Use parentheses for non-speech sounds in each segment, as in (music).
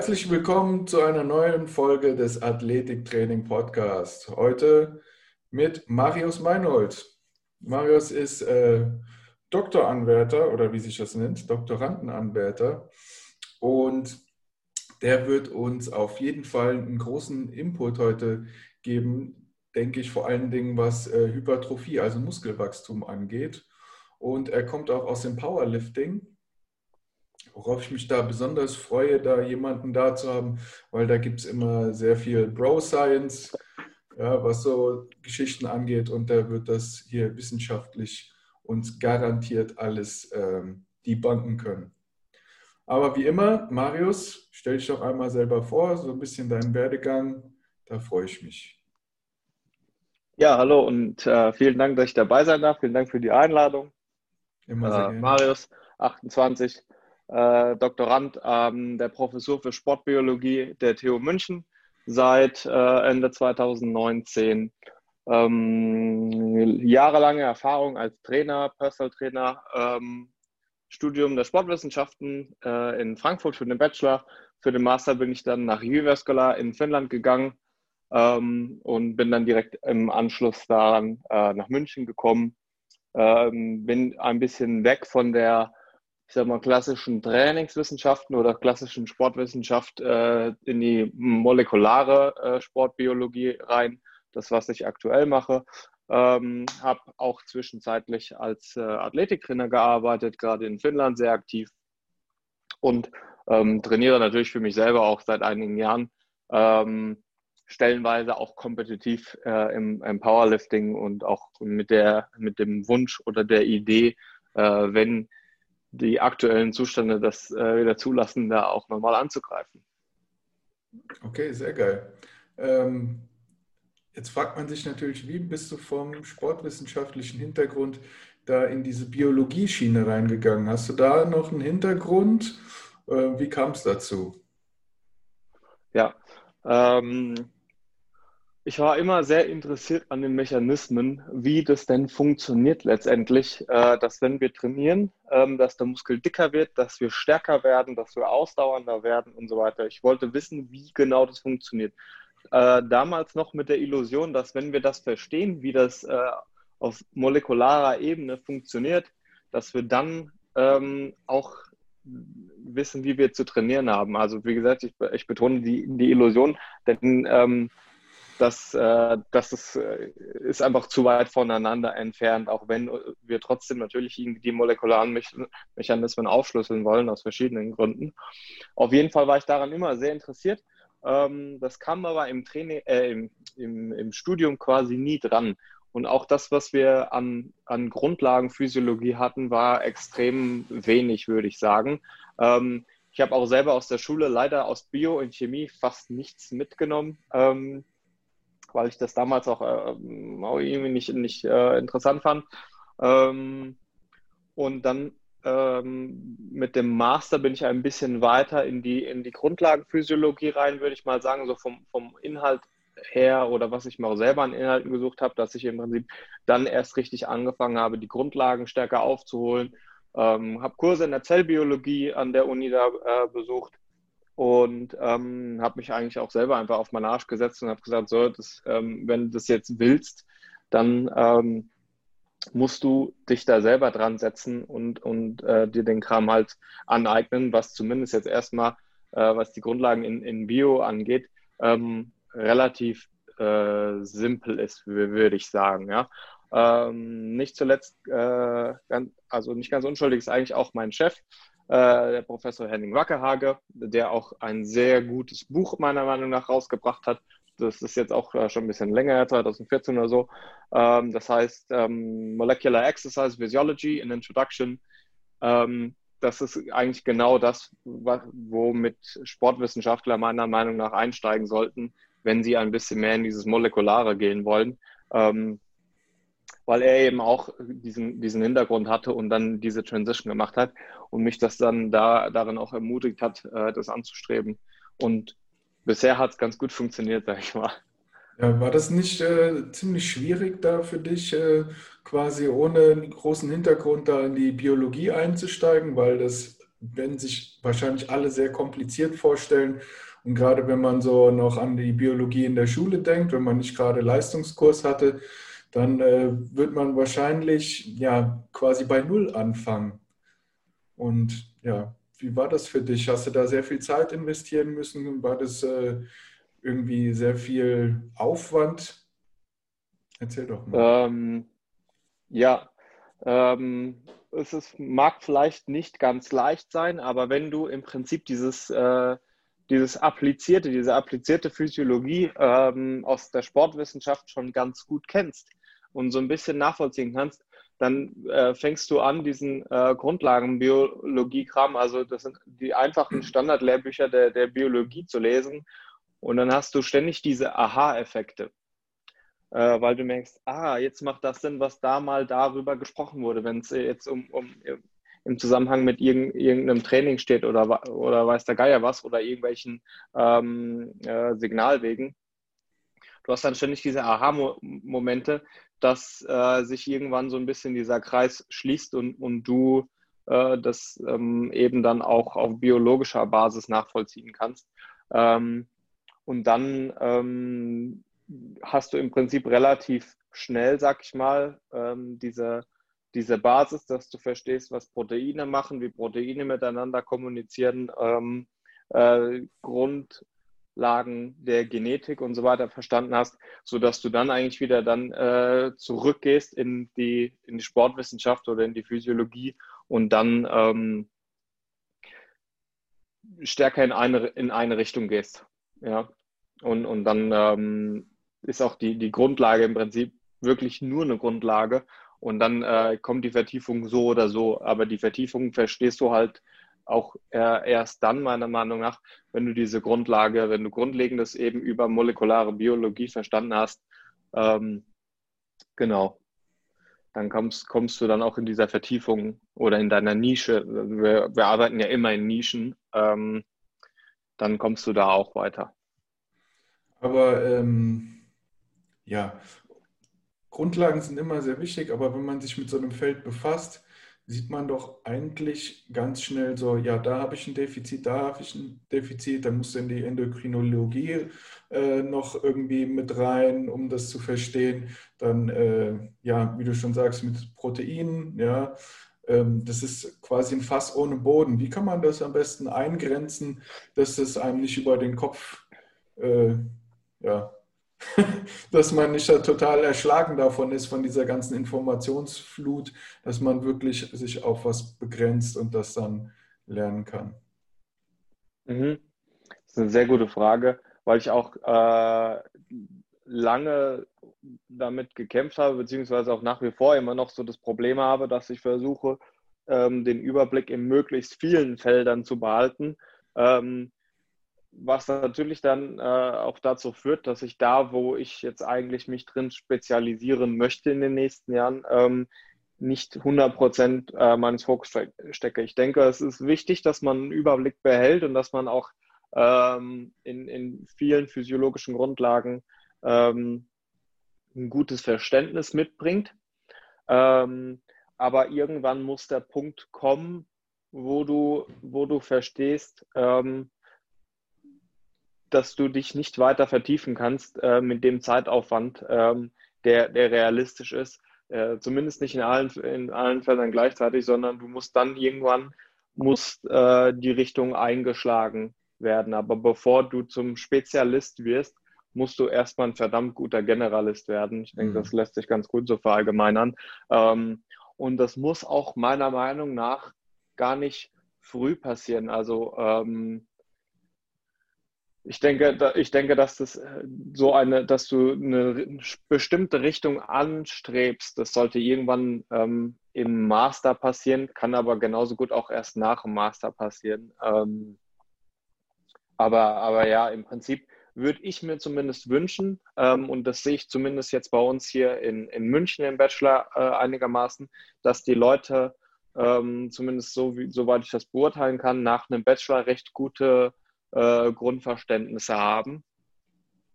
Herzlich willkommen zu einer neuen Folge des Athletiktraining Podcast. Heute mit Marius Meinhold. Marius ist äh, Doktoranwärter oder wie sich das nennt, Doktorandenanwärter. Und der wird uns auf jeden Fall einen großen Input heute geben, denke ich, vor allen Dingen was äh, Hypertrophie, also Muskelwachstum angeht. Und er kommt auch aus dem Powerlifting worauf ich mich da besonders freue, da jemanden da zu haben, weil da gibt es immer sehr viel Bro-Science, ja, was so Geschichten angeht und da wird das hier wissenschaftlich uns garantiert alles ähm, debunken können. Aber wie immer, Marius, stell dich doch einmal selber vor, so ein bisschen deinen Werdegang, da freue ich mich. Ja, hallo und äh, vielen Dank, dass ich dabei sein darf. Vielen Dank für die Einladung. Immer äh, Marius, 28, äh, Doktorand an der Professur für Sportbiologie der TU München seit äh, Ende 2019. Ähm, jahrelange Erfahrung als Trainer, Personal Trainer, ähm, Studium der Sportwissenschaften äh, in Frankfurt für den Bachelor. Für den Master bin ich dann nach Jyväskylä in Finnland gegangen ähm, und bin dann direkt im Anschluss daran äh, nach München gekommen. Ähm, bin ein bisschen weg von der ich sag mal, klassischen Trainingswissenschaften oder klassischen Sportwissenschaft äh, in die molekulare äh, Sportbiologie rein. Das, was ich aktuell mache. Ähm, habe auch zwischenzeitlich als äh, Athletiktrainer gearbeitet, gerade in Finnland sehr aktiv und ähm, trainiere natürlich für mich selber auch seit einigen Jahren. Ähm, stellenweise auch kompetitiv äh, im, im, Powerlifting und auch mit, der, mit dem Wunsch oder der Idee, äh, wenn die aktuellen Zustände das äh, wieder zulassen, da auch nochmal anzugreifen. Okay, sehr geil. Ähm, jetzt fragt man sich natürlich, wie bist du vom sportwissenschaftlichen Hintergrund da in diese Biologie-Schiene reingegangen? Hast du da noch einen Hintergrund? Äh, wie kam es dazu? Ja, ähm, ich war immer sehr interessiert an den Mechanismen, wie das denn funktioniert letztendlich, äh, dass wenn wir trainieren, ähm, dass der Muskel dicker wird, dass wir stärker werden, dass wir ausdauernder werden und so weiter. Ich wollte wissen, wie genau das funktioniert. Äh, damals noch mit der Illusion, dass wenn wir das verstehen, wie das äh, auf molekularer Ebene funktioniert, dass wir dann ähm, auch wissen, wie wir zu trainieren haben. Also wie gesagt, ich, ich betone die, die Illusion, denn ähm, das, äh, das ist, äh, ist einfach zu weit voneinander entfernt, auch wenn wir trotzdem natürlich die molekularen Mechanismen aufschlüsseln wollen, aus verschiedenen Gründen. Auf jeden Fall war ich daran immer sehr interessiert. Ähm, das kam aber im, Training, äh, im, im, im Studium quasi nie dran. Und auch das, was wir an, an Grundlagenphysiologie hatten, war extrem wenig, würde ich sagen. Ähm, ich habe auch selber aus der Schule leider aus Bio und Chemie fast nichts mitgenommen. Ähm, weil ich das damals auch, äh, auch irgendwie nicht, nicht äh, interessant fand. Ähm, und dann ähm, mit dem Master bin ich ein bisschen weiter in die, in die Grundlagenphysiologie rein, würde ich mal sagen, so vom, vom Inhalt her oder was ich mir auch selber an Inhalten gesucht habe, dass ich im Prinzip dann erst richtig angefangen habe, die Grundlagen stärker aufzuholen. Ähm, habe Kurse in der Zellbiologie an der Uni da äh, besucht und ähm, habe mich eigentlich auch selber einfach auf meinen Arsch gesetzt und habe gesagt, so, das, ähm, wenn du das jetzt willst, dann ähm, musst du dich da selber dran setzen und, und äh, dir den Kram halt aneignen, was zumindest jetzt erstmal, äh, was die Grundlagen in, in Bio angeht, ähm, relativ äh, simpel ist, würde ich sagen. Ja? Ähm, nicht zuletzt, äh, also nicht ganz unschuldig ist eigentlich auch mein Chef, äh, der Professor Henning Wackerhage, der auch ein sehr gutes Buch meiner Meinung nach rausgebracht hat. Das ist jetzt auch äh, schon ein bisschen länger, 2014 oder so. Ähm, das heißt ähm, Molecular Exercise Physiology in Introduction. Ähm, das ist eigentlich genau das, womit Sportwissenschaftler meiner Meinung nach einsteigen sollten, wenn sie ein bisschen mehr in dieses Molekulare gehen wollen weil er eben auch diesen, diesen Hintergrund hatte und dann diese Transition gemacht hat und mich das dann da, darin auch ermutigt hat, äh, das anzustreben. Und bisher hat es ganz gut funktioniert, sag ich mal. Ja, war das nicht äh, ziemlich schwierig da für dich, äh, quasi ohne großen Hintergrund da in die Biologie einzusteigen, weil das werden sich wahrscheinlich alle sehr kompliziert vorstellen. Und gerade wenn man so noch an die Biologie in der Schule denkt, wenn man nicht gerade Leistungskurs hatte, dann äh, wird man wahrscheinlich ja quasi bei Null anfangen. Und ja, wie war das für dich? Hast du da sehr viel Zeit investieren müssen? War das äh, irgendwie sehr viel Aufwand? Erzähl doch mal. Ähm, ja, ähm, es ist, mag vielleicht nicht ganz leicht sein, aber wenn du im Prinzip dieses, äh, dieses applizierte, diese applizierte Physiologie ähm, aus der Sportwissenschaft schon ganz gut kennst und so ein bisschen nachvollziehen kannst, dann äh, fängst du an, diesen äh, Grundlagenbiologie-Kram, also das sind die einfachen Standardlehrbücher der, der Biologie zu lesen und dann hast du ständig diese Aha-Effekte äh, weil du merkst, ah, jetzt macht das Sinn, was da mal darüber gesprochen wurde, wenn es jetzt um, um im Zusammenhang mit irgendeinem Training steht oder, oder weiß der Geier was oder irgendwelchen ähm, äh, Signalwegen. Du hast dann ständig diese Aha-Momente, dass äh, sich irgendwann so ein bisschen dieser Kreis schließt und, und du äh, das ähm, eben dann auch auf biologischer Basis nachvollziehen kannst. Ähm, und dann ähm, hast du im Prinzip relativ schnell, sag ich mal, ähm, diese, diese Basis, dass du verstehst, was Proteine machen, wie Proteine miteinander kommunizieren, ähm, äh, Grundlagen der Genetik und so weiter verstanden hast, sodass du dann eigentlich wieder dann äh, zurückgehst in die, in die Sportwissenschaft oder in die Physiologie und dann ähm, stärker in eine, in eine Richtung gehst. Ja. Und, und dann ähm, ist auch die, die Grundlage im Prinzip wirklich nur eine Grundlage. Und dann äh, kommt die Vertiefung so oder so. Aber die Vertiefung verstehst du halt auch äh, erst dann, meiner Meinung nach, wenn du diese Grundlage, wenn du Grundlegendes eben über molekulare Biologie verstanden hast. Ähm, genau. Dann kommst, kommst du dann auch in dieser Vertiefung oder in deiner Nische. Wir, wir arbeiten ja immer in Nischen. Ähm, dann kommst du da auch weiter. Aber ähm ja, Grundlagen sind immer sehr wichtig, aber wenn man sich mit so einem Feld befasst, sieht man doch eigentlich ganz schnell so, ja, da habe ich ein Defizit, da habe ich ein Defizit, dann muss in die Endokrinologie äh, noch irgendwie mit rein, um das zu verstehen. Dann, äh, ja, wie du schon sagst, mit Proteinen, ja, ähm, das ist quasi ein Fass ohne Boden. Wie kann man das am besten eingrenzen, dass das einem nicht über den Kopf, äh, ja, (laughs) dass man nicht total erschlagen davon ist, von dieser ganzen Informationsflut, dass man wirklich sich auf was begrenzt und das dann lernen kann? Mhm. Das ist eine sehr gute Frage, weil ich auch äh, lange damit gekämpft habe, beziehungsweise auch nach wie vor immer noch so das Problem habe, dass ich versuche, ähm, den Überblick in möglichst vielen Feldern zu behalten. Ähm, was natürlich dann äh, auch dazu führt, dass ich da, wo ich jetzt eigentlich mich drin spezialisieren möchte in den nächsten Jahren, ähm, nicht 100 Prozent äh, meines Fokus stecke. Ich denke, es ist wichtig, dass man einen Überblick behält und dass man auch ähm, in, in vielen physiologischen Grundlagen ähm, ein gutes Verständnis mitbringt. Ähm, aber irgendwann muss der Punkt kommen, wo du, wo du verstehst, ähm, dass du dich nicht weiter vertiefen kannst äh, mit dem Zeitaufwand, ähm, der, der realistisch ist. Äh, zumindest nicht in allen, in allen Fällen gleichzeitig, sondern du musst dann irgendwann muss äh, die Richtung eingeschlagen werden. Aber bevor du zum Spezialist wirst, musst du erstmal ein verdammt guter Generalist werden. Ich denke, mhm. das lässt sich ganz gut so verallgemeinern. Ähm, und das muss auch meiner Meinung nach gar nicht früh passieren. Also ähm, ich denke, ich denke, dass das äh, so eine, dass du eine bestimmte Richtung anstrebst, das sollte irgendwann ähm, im Master passieren, kann aber genauso gut auch erst nach dem Master passieren. Ähm, aber, aber ja, im Prinzip würde ich mir zumindest wünschen, ähm, und das sehe ich zumindest jetzt bei uns hier in, in München im Bachelor äh, einigermaßen, dass die Leute ähm, zumindest so, wie, soweit ich das beurteilen kann, nach einem Bachelor recht gute äh, Grundverständnisse haben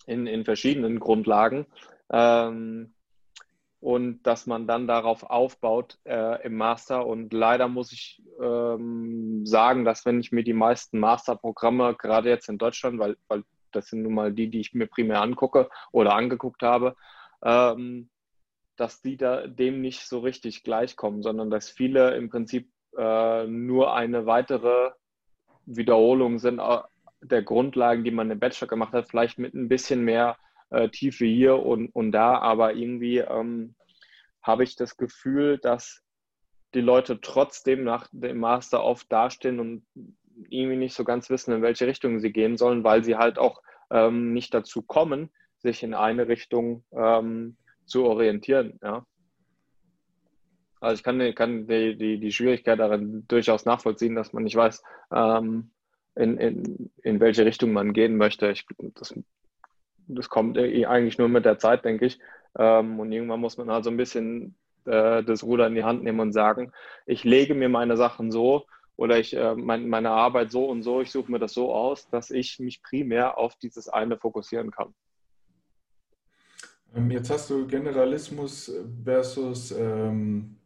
in, in verschiedenen Grundlagen. Ähm, und dass man dann darauf aufbaut äh, im Master. Und leider muss ich ähm, sagen, dass wenn ich mir die meisten Masterprogramme, gerade jetzt in Deutschland, weil, weil das sind nun mal die, die ich mir primär angucke oder angeguckt habe, ähm, dass die da dem nicht so richtig gleichkommen, sondern dass viele im Prinzip äh, nur eine weitere Wiederholung sind äh, der Grundlagen, die man im Bachelor gemacht hat, vielleicht mit ein bisschen mehr äh, Tiefe hier und, und da, aber irgendwie ähm, habe ich das Gefühl, dass die Leute trotzdem nach dem Master oft dastehen und irgendwie nicht so ganz wissen, in welche Richtung sie gehen sollen, weil sie halt auch ähm, nicht dazu kommen, sich in eine Richtung ähm, zu orientieren. Ja. Also ich kann, kann die, die, die Schwierigkeit darin durchaus nachvollziehen, dass man nicht weiß, ähm, in, in, in welche Richtung man gehen möchte. Ich, das, das kommt eigentlich nur mit der Zeit, denke ich. Ähm, und irgendwann muss man halt so ein bisschen äh, das Ruder in die Hand nehmen und sagen, ich lege mir meine Sachen so oder ich äh, mein, meine Arbeit so und so, ich suche mir das so aus, dass ich mich primär auf dieses eine fokussieren kann. Ähm, jetzt hast du Generalismus versus ähm,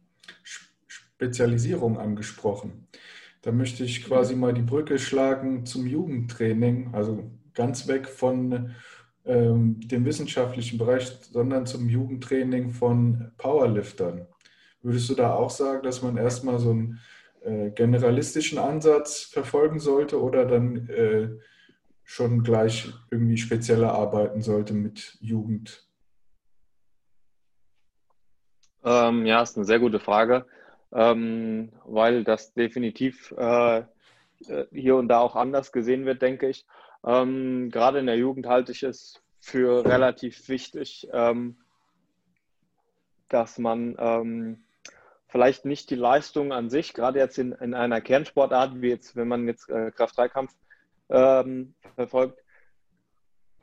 Spezialisierung angesprochen. Da möchte ich quasi mal die Brücke schlagen zum Jugendtraining, also ganz weg von ähm, dem wissenschaftlichen Bereich, sondern zum Jugendtraining von Powerliftern. Würdest du da auch sagen, dass man erstmal so einen äh, generalistischen Ansatz verfolgen sollte oder dann äh, schon gleich irgendwie spezieller arbeiten sollte mit Jugend? Ähm, ja, ist eine sehr gute Frage, ähm, weil das definitiv äh, äh hier und da auch anders gesehen wird, denke ich. Ähm, gerade in der Jugend halte ich es für relativ wichtig, ähm, dass man ähm, vielleicht nicht die Leistung an sich, gerade jetzt in, in einer Kernsportart, wie jetzt, wenn man jetzt äh, Kraft-3-Kampf ähm, verfolgt,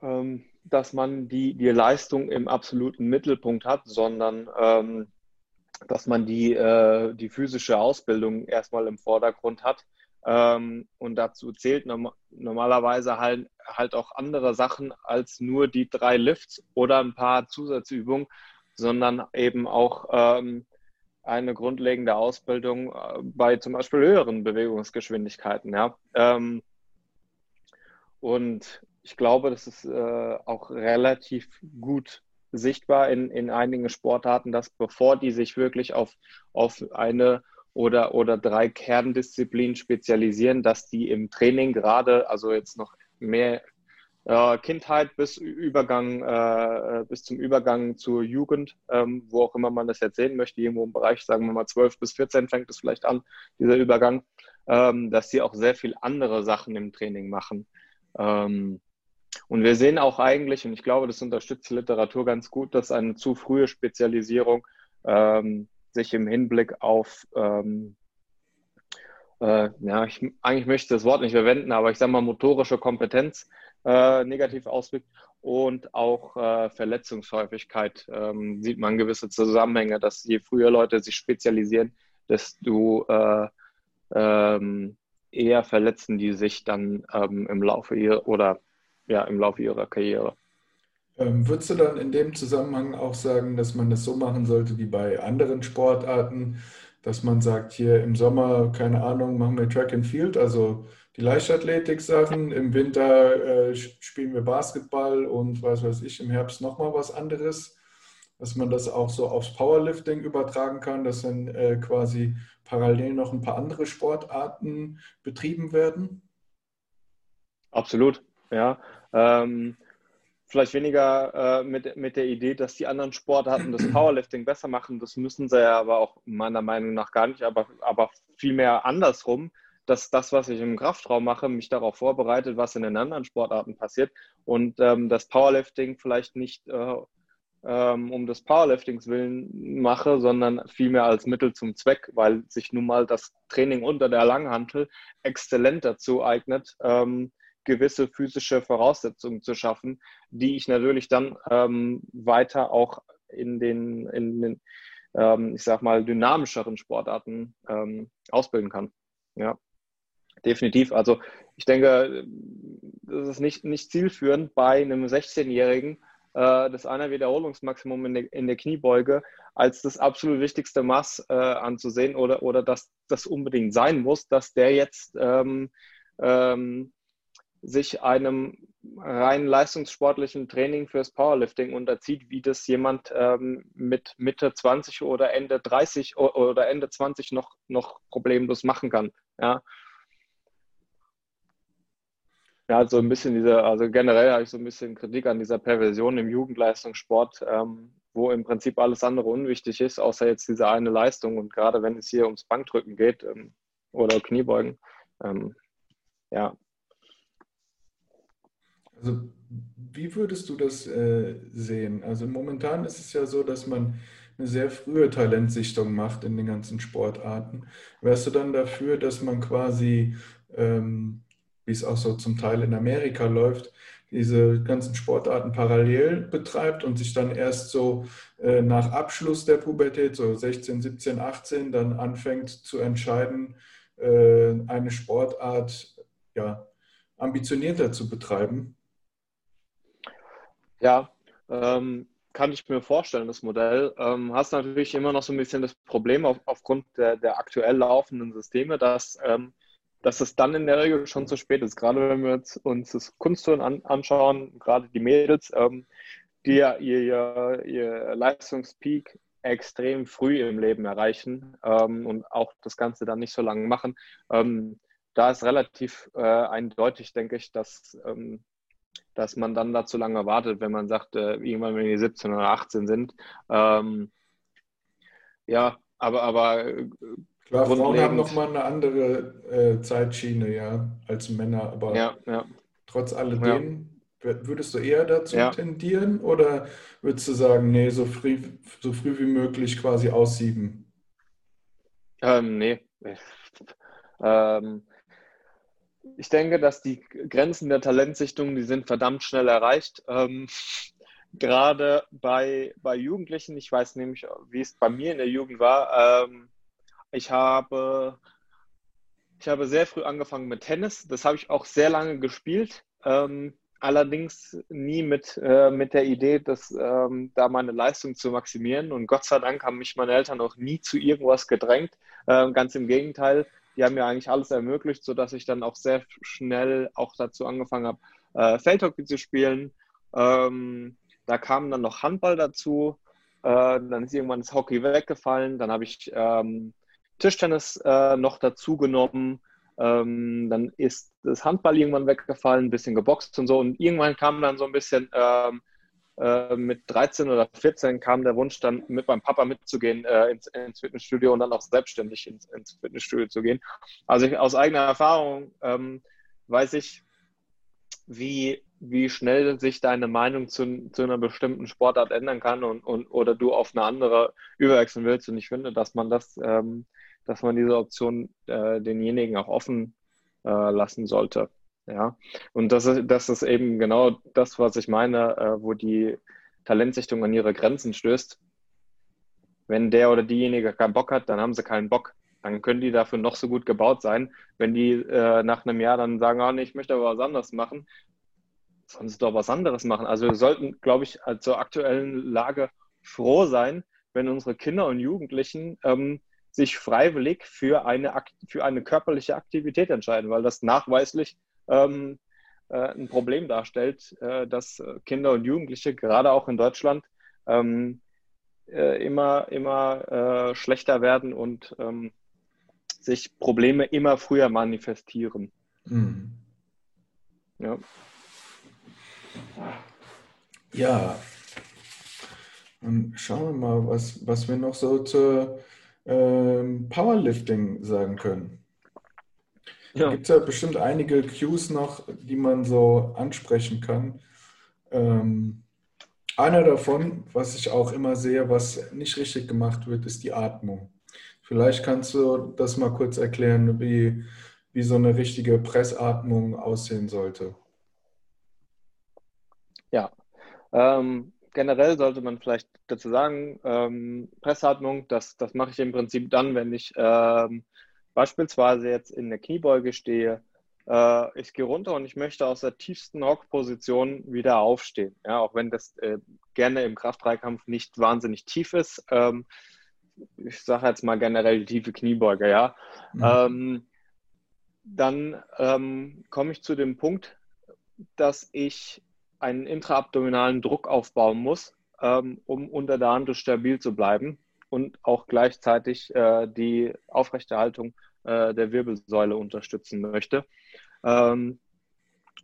ähm, dass man die, die Leistung im absoluten Mittelpunkt hat, sondern dass man die, äh, die physische Ausbildung erstmal im Vordergrund hat ähm, und dazu zählt norm normalerweise halt, halt auch andere Sachen als nur die drei Lifts oder ein paar Zusatzübungen, sondern eben auch ähm, eine grundlegende Ausbildung äh, bei zum Beispiel höheren Bewegungsgeschwindigkeiten. Ja? Ähm, und ich glaube, das ist äh, auch relativ gut sichtbar in, in einigen Sportarten, dass bevor die sich wirklich auf, auf eine oder, oder drei Kerndisziplinen spezialisieren, dass die im Training gerade, also jetzt noch mehr äh, Kindheit bis Übergang, äh, bis zum Übergang zur Jugend, ähm, wo auch immer man das jetzt sehen möchte, irgendwo im Bereich, sagen wir mal 12 bis 14 fängt es vielleicht an, dieser Übergang, ähm, dass sie auch sehr viel andere Sachen im Training machen. Ähm, und wir sehen auch eigentlich, und ich glaube, das unterstützt die Literatur ganz gut, dass eine zu frühe Spezialisierung ähm, sich im Hinblick auf, ähm, äh, ja, ich, eigentlich möchte ich das Wort nicht verwenden, aber ich sage mal motorische Kompetenz äh, negativ auswirkt und auch äh, Verletzungshäufigkeit ähm, sieht man gewisse Zusammenhänge, dass je früher Leute sich spezialisieren, desto äh, ähm, eher verletzen die sich dann ähm, im Laufe ihrer oder ja im Laufe ihrer Karriere. Ähm, würdest du dann in dem Zusammenhang auch sagen, dass man das so machen sollte wie bei anderen Sportarten, dass man sagt, hier im Sommer, keine Ahnung, machen wir Track and Field, also die Leichtathletik-Sachen, im Winter äh, spielen wir Basketball und was weiß ich, im Herbst nochmal was anderes, dass man das auch so aufs Powerlifting übertragen kann, dass dann äh, quasi parallel noch ein paar andere Sportarten betrieben werden? Absolut, ja. Ähm, vielleicht weniger äh, mit, mit der Idee, dass die anderen Sportarten das (clears throat) Powerlifting besser machen. Das müssen sie ja aber auch meiner Meinung nach gar nicht, aber, aber vielmehr andersrum, dass das, was ich im Kraftraum mache, mich darauf vorbereitet, was in den anderen Sportarten passiert und ähm, das Powerlifting vielleicht nicht äh, ähm, um des Powerliftings willen mache, sondern vielmehr als Mittel zum Zweck, weil sich nun mal das Training unter der Langhantel exzellent dazu eignet, ähm, gewisse physische Voraussetzungen zu schaffen, die ich natürlich dann ähm, weiter auch in den, in den ähm, ich sag mal, dynamischeren Sportarten ähm, ausbilden kann. Ja, definitiv. Also ich denke, das ist nicht, nicht zielführend bei einem 16-Jährigen äh, das einer Wiederholungsmaximum in der, in der Kniebeuge als das absolut wichtigste Maß äh, anzusehen oder, oder dass das unbedingt sein muss, dass der jetzt ähm, ähm, sich einem rein leistungssportlichen Training fürs Powerlifting unterzieht, wie das jemand ähm, mit Mitte 20 oder Ende 30 oder Ende 20 noch, noch problemlos machen kann. Ja. Ja, so ein bisschen diese, also generell habe ich so ein bisschen Kritik an dieser Perversion im Jugendleistungssport, ähm, wo im Prinzip alles andere unwichtig ist, außer jetzt diese eine Leistung. Und gerade wenn es hier ums Bankdrücken geht ähm, oder Kniebeugen, ähm, ja, also wie würdest du das äh, sehen? Also momentan ist es ja so, dass man eine sehr frühe Talentsichtung macht in den ganzen Sportarten. Wärst du dann dafür, dass man quasi, ähm, wie es auch so zum Teil in Amerika läuft, diese ganzen Sportarten parallel betreibt und sich dann erst so äh, nach Abschluss der Pubertät, so 16, 17, 18, dann anfängt zu entscheiden, äh, eine Sportart ja, ambitionierter zu betreiben? Ja, ähm, kann ich mir vorstellen, das Modell. Ähm, hast natürlich immer noch so ein bisschen das Problem auf, aufgrund der, der aktuell laufenden Systeme, dass, ähm, dass es dann in der Regel schon zu spät ist. Gerade wenn wir jetzt uns das Kunstturnen an, anschauen, gerade die Mädels, ähm, die ja ihr, ihr, Leistungspeak extrem früh im Leben erreichen ähm, und auch das Ganze dann nicht so lange machen. Ähm, da ist relativ äh, eindeutig, denke ich, dass ähm, dass man dann da zu lange wartet, wenn man sagt, äh, irgendwann, wenn die 17 oder 18 sind. Ähm, ja, aber, aber äh, Klar, Frauen haben nochmal eine andere äh, Zeitschiene, ja, als Männer, aber ja, ja. trotz alledem, ja. würdest du eher dazu tendieren oder würdest du sagen, nee, so früh, so früh wie möglich quasi aussieben? Ähm, nee. (laughs) Ähm, ich denke, dass die Grenzen der Talentsichtung, die sind verdammt schnell erreicht. Ähm, gerade bei, bei Jugendlichen, ich weiß nämlich, wie es bei mir in der Jugend war. Ähm, ich habe, ich habe sehr früh angefangen mit Tennis. Das habe ich auch sehr lange gespielt. Ähm, allerdings nie mit, äh, mit der Idee, dass ähm, da meine Leistung zu maximieren. Und Gott sei Dank haben mich meine Eltern auch nie zu irgendwas gedrängt. Äh, ganz im Gegenteil die haben mir eigentlich alles ermöglicht, sodass ich dann auch sehr schnell auch dazu angefangen habe, äh, Feldhockey zu spielen. Ähm, da kam dann noch Handball dazu. Äh, dann ist irgendwann das Hockey weggefallen. Dann habe ich ähm, Tischtennis äh, noch dazu genommen. Ähm, dann ist das Handball irgendwann weggefallen, ein bisschen geboxt und so. Und irgendwann kam dann so ein bisschen ähm, äh, mit 13 oder 14 kam der Wunsch, dann mit meinem Papa mitzugehen äh, ins, ins, Fitnessstudio und dann auch selbstständig ins, ins Fitnessstudio zu gehen. Also ich, aus eigener Erfahrung ähm, weiß ich, wie, wie schnell sich deine Meinung zu, zu einer bestimmten Sportart ändern kann und, und oder du auf eine andere überwechseln willst. Und ich finde, dass man das, ähm, dass man diese Option äh, denjenigen auch offen äh, lassen sollte. Ja, und das ist, das ist eben genau das, was ich meine, äh, wo die Talentsichtung an ihre Grenzen stößt. Wenn der oder diejenige keinen Bock hat, dann haben sie keinen Bock. Dann können die dafür noch so gut gebaut sein. Wenn die äh, nach einem Jahr dann sagen, oh, nee, ich möchte aber was anderes machen, sollen sie doch was anderes machen. Also wir sollten, glaube ich, zur aktuellen Lage froh sein, wenn unsere Kinder und Jugendlichen ähm, sich freiwillig für eine, für eine körperliche Aktivität entscheiden, weil das nachweislich ähm, äh, ein Problem darstellt, äh, dass Kinder und Jugendliche, gerade auch in Deutschland, ähm, äh, immer, immer äh, schlechter werden und ähm, sich Probleme immer früher manifestieren. Mhm. Ja. Ja. Und schauen wir mal, was, was wir noch so zur ähm, Powerlifting sagen können. Ja. Gibt es ja bestimmt einige Cues noch, die man so ansprechen kann. Ähm, einer davon, was ich auch immer sehe, was nicht richtig gemacht wird, ist die Atmung. Vielleicht kannst du das mal kurz erklären, wie, wie so eine richtige Pressatmung aussehen sollte. Ja, ähm, generell sollte man vielleicht dazu sagen, ähm, Pressatmung, das, das mache ich im Prinzip dann, wenn ich ähm, beispielsweise jetzt in der Kniebeuge stehe, äh, ich gehe runter und ich möchte aus der tiefsten Hockposition wieder aufstehen. Ja, auch wenn das äh, gerne im Kraft-3-Kampf nicht wahnsinnig tief ist. Ähm, ich sage jetzt mal generell die tiefe Kniebeuge, ja. Mhm. Ähm, dann ähm, komme ich zu dem Punkt, dass ich einen intraabdominalen Druck aufbauen muss, ähm, um unter der Handel stabil zu bleiben und auch gleichzeitig äh, die Aufrechterhaltung äh, der Wirbelsäule unterstützen möchte. Ähm,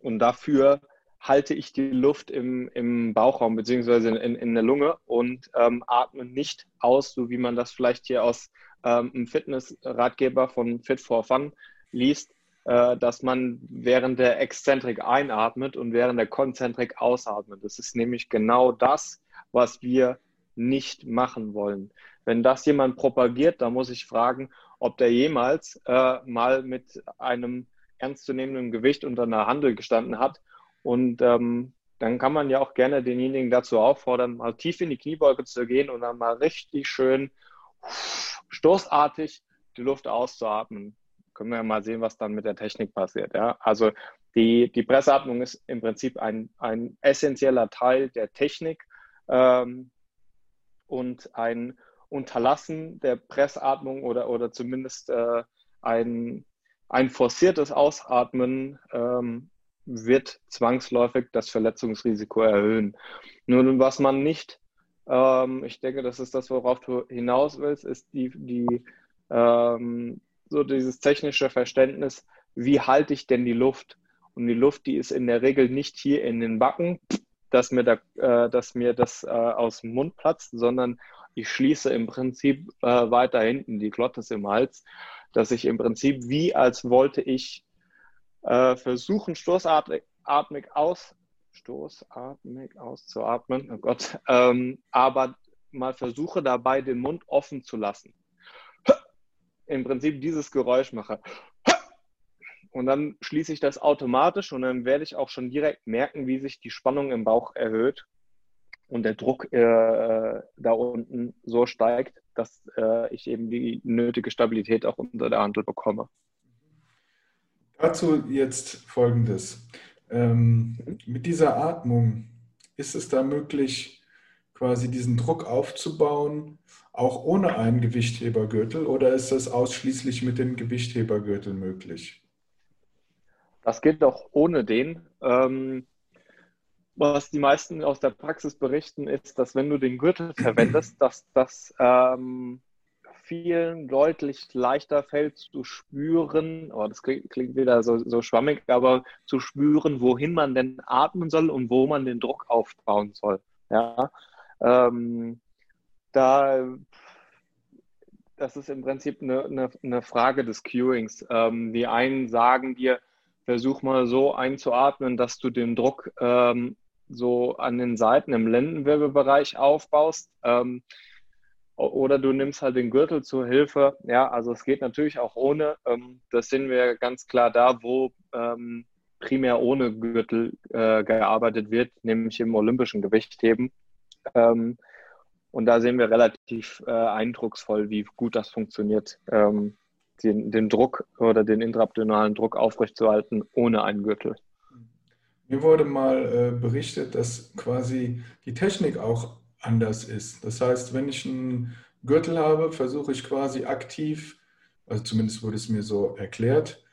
und dafür halte ich die Luft im, im Bauchraum beziehungsweise in, in der Lunge und ähm, atme nicht aus, so wie man das vielleicht hier aus ähm, einem Fitnessratgeber von Fit for Fun liest, äh, dass man während der Exzentrik einatmet und während der Konzentrik ausatmet. Das ist nämlich genau das, was wir nicht machen wollen. Wenn das jemand propagiert, dann muss ich fragen, ob der jemals äh, mal mit einem ernstzunehmenden Gewicht unter einer Handel gestanden hat. Und ähm, dann kann man ja auch gerne denjenigen dazu auffordern, mal tief in die Kniebeuge zu gehen und dann mal richtig schön stoßartig die Luft auszuatmen. Können wir ja mal sehen, was dann mit der Technik passiert. Ja? Also die, die Presseatmung ist im Prinzip ein, ein essentieller Teil der Technik ähm, und ein Unterlassen der Pressatmung oder, oder zumindest äh, ein, ein forciertes Ausatmen ähm, wird zwangsläufig das Verletzungsrisiko erhöhen. Nun, was man nicht, ähm, ich denke, das ist das, worauf du hinaus willst, ist die, die ähm, so dieses technische Verständnis, wie halte ich denn die Luft? Und die Luft, die ist in der Regel nicht hier in den Backen, dass mir, da, äh, dass mir das äh, aus dem Mund platzt, sondern ich schließe im Prinzip äh, weiter hinten die Glottes im Hals, dass ich im Prinzip wie als wollte ich äh, versuchen, stoßatmig aus, stoßatmig auszuatmen, oh Gott, ähm, aber mal versuche dabei den Mund offen zu lassen. Im Prinzip dieses Geräusch mache. Und dann schließe ich das automatisch und dann werde ich auch schon direkt merken, wie sich die Spannung im Bauch erhöht und der Druck äh, da unten so steigt, dass äh, ich eben die nötige Stabilität auch unter der Handel bekomme. Dazu jetzt Folgendes. Ähm, mit dieser Atmung ist es da möglich, quasi diesen Druck aufzubauen, auch ohne einen Gewichthebergürtel, oder ist das ausschließlich mit dem Gewichthebergürtel möglich? Das geht auch ohne den. Ähm, was die meisten aus der Praxis berichten, ist, dass wenn du den Gürtel verwendest, (clears throat) dass das ähm, vielen deutlich leichter fällt zu spüren, oh, das klingt, klingt wieder so, so, schwammig, aber zu spüren, wohin man denn atmen soll und wo man den Druck aufbauen soll. Ja, ähm, da, das ist im Prinzip eine, eine, eine Frage des Cueings. Ähm, die einen sagen dir, versuch mal so einzuatmen, dass du den Druck ähm, so an den Seiten im Lendenwirbelbereich aufbaust. Ähm, oder du nimmst halt den Gürtel zur Hilfe. Ja, also es geht natürlich auch ohne. Ähm, das sehen wir ganz klar da, wo ähm, primär ohne Gürtel äh, gearbeitet wird, nämlich im olympischen Gewichtheben. Ähm, und da sehen wir relativ äh, eindrucksvoll, wie gut das funktioniert, ähm, den, den Druck oder den intraabdominalen Druck aufrechtzuerhalten ohne einen Gürtel. Mir wurde mal äh, berichtet, dass quasi die Technik auch anders ist. Das heißt, wenn ich einen Gürtel habe, versuche ich quasi aktiv, also zumindest wurde es mir so erklärt,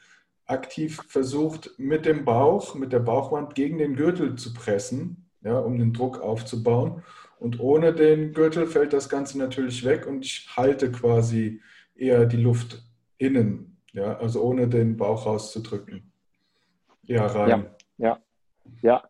aktiv versucht mit dem Bauch, mit der Bauchwand gegen den Gürtel zu pressen, ja, um den Druck aufzubauen. Und ohne den Gürtel fällt das Ganze natürlich weg und ich halte quasi eher die Luft innen, ja, also ohne den Bauch rauszudrücken. Eher rein. Ja, ja. Ja,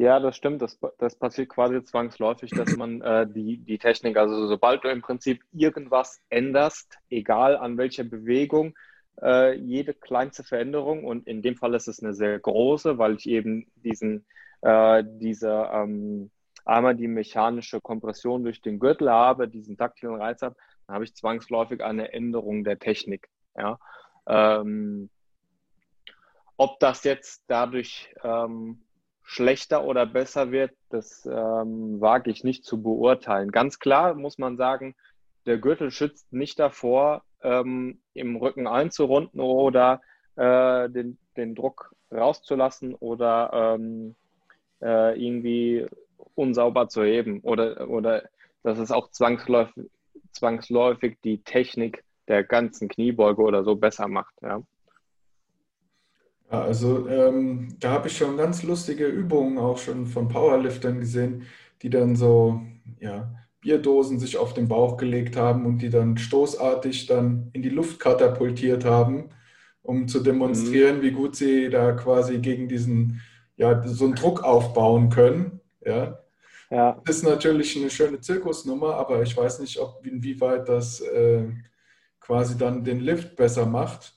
ja, das stimmt. Das, das passiert quasi zwangsläufig, dass man äh, die, die Technik, also sobald du im Prinzip irgendwas änderst, egal an welcher Bewegung, äh, jede kleinste Veränderung, und in dem Fall ist es eine sehr große, weil ich eben diesen, äh, diese, ähm, einmal die mechanische Kompression durch den Gürtel habe, diesen taktilen Reiz habe, dann habe ich zwangsläufig eine Änderung der Technik. Ja. Ähm, ob das jetzt dadurch ähm, schlechter oder besser wird, das ähm, wage ich nicht zu beurteilen. Ganz klar muss man sagen, der Gürtel schützt nicht davor, ähm, im Rücken einzurunden oder äh, den, den Druck rauszulassen oder ähm, äh, irgendwie unsauber zu heben oder, oder dass es auch zwangsläufig, zwangsläufig die Technik der ganzen Kniebeuge oder so besser macht. Ja. Ja, also ähm, da habe ich schon ganz lustige Übungen auch schon von Powerliftern gesehen, die dann so ja, Bierdosen sich auf den Bauch gelegt haben und die dann stoßartig dann in die Luft katapultiert haben, um zu demonstrieren, mhm. wie gut sie da quasi gegen diesen, ja, so einen Druck aufbauen können. Ja. ja. Das ist natürlich eine schöne Zirkusnummer, aber ich weiß nicht, ob inwieweit das äh, quasi dann den Lift besser macht.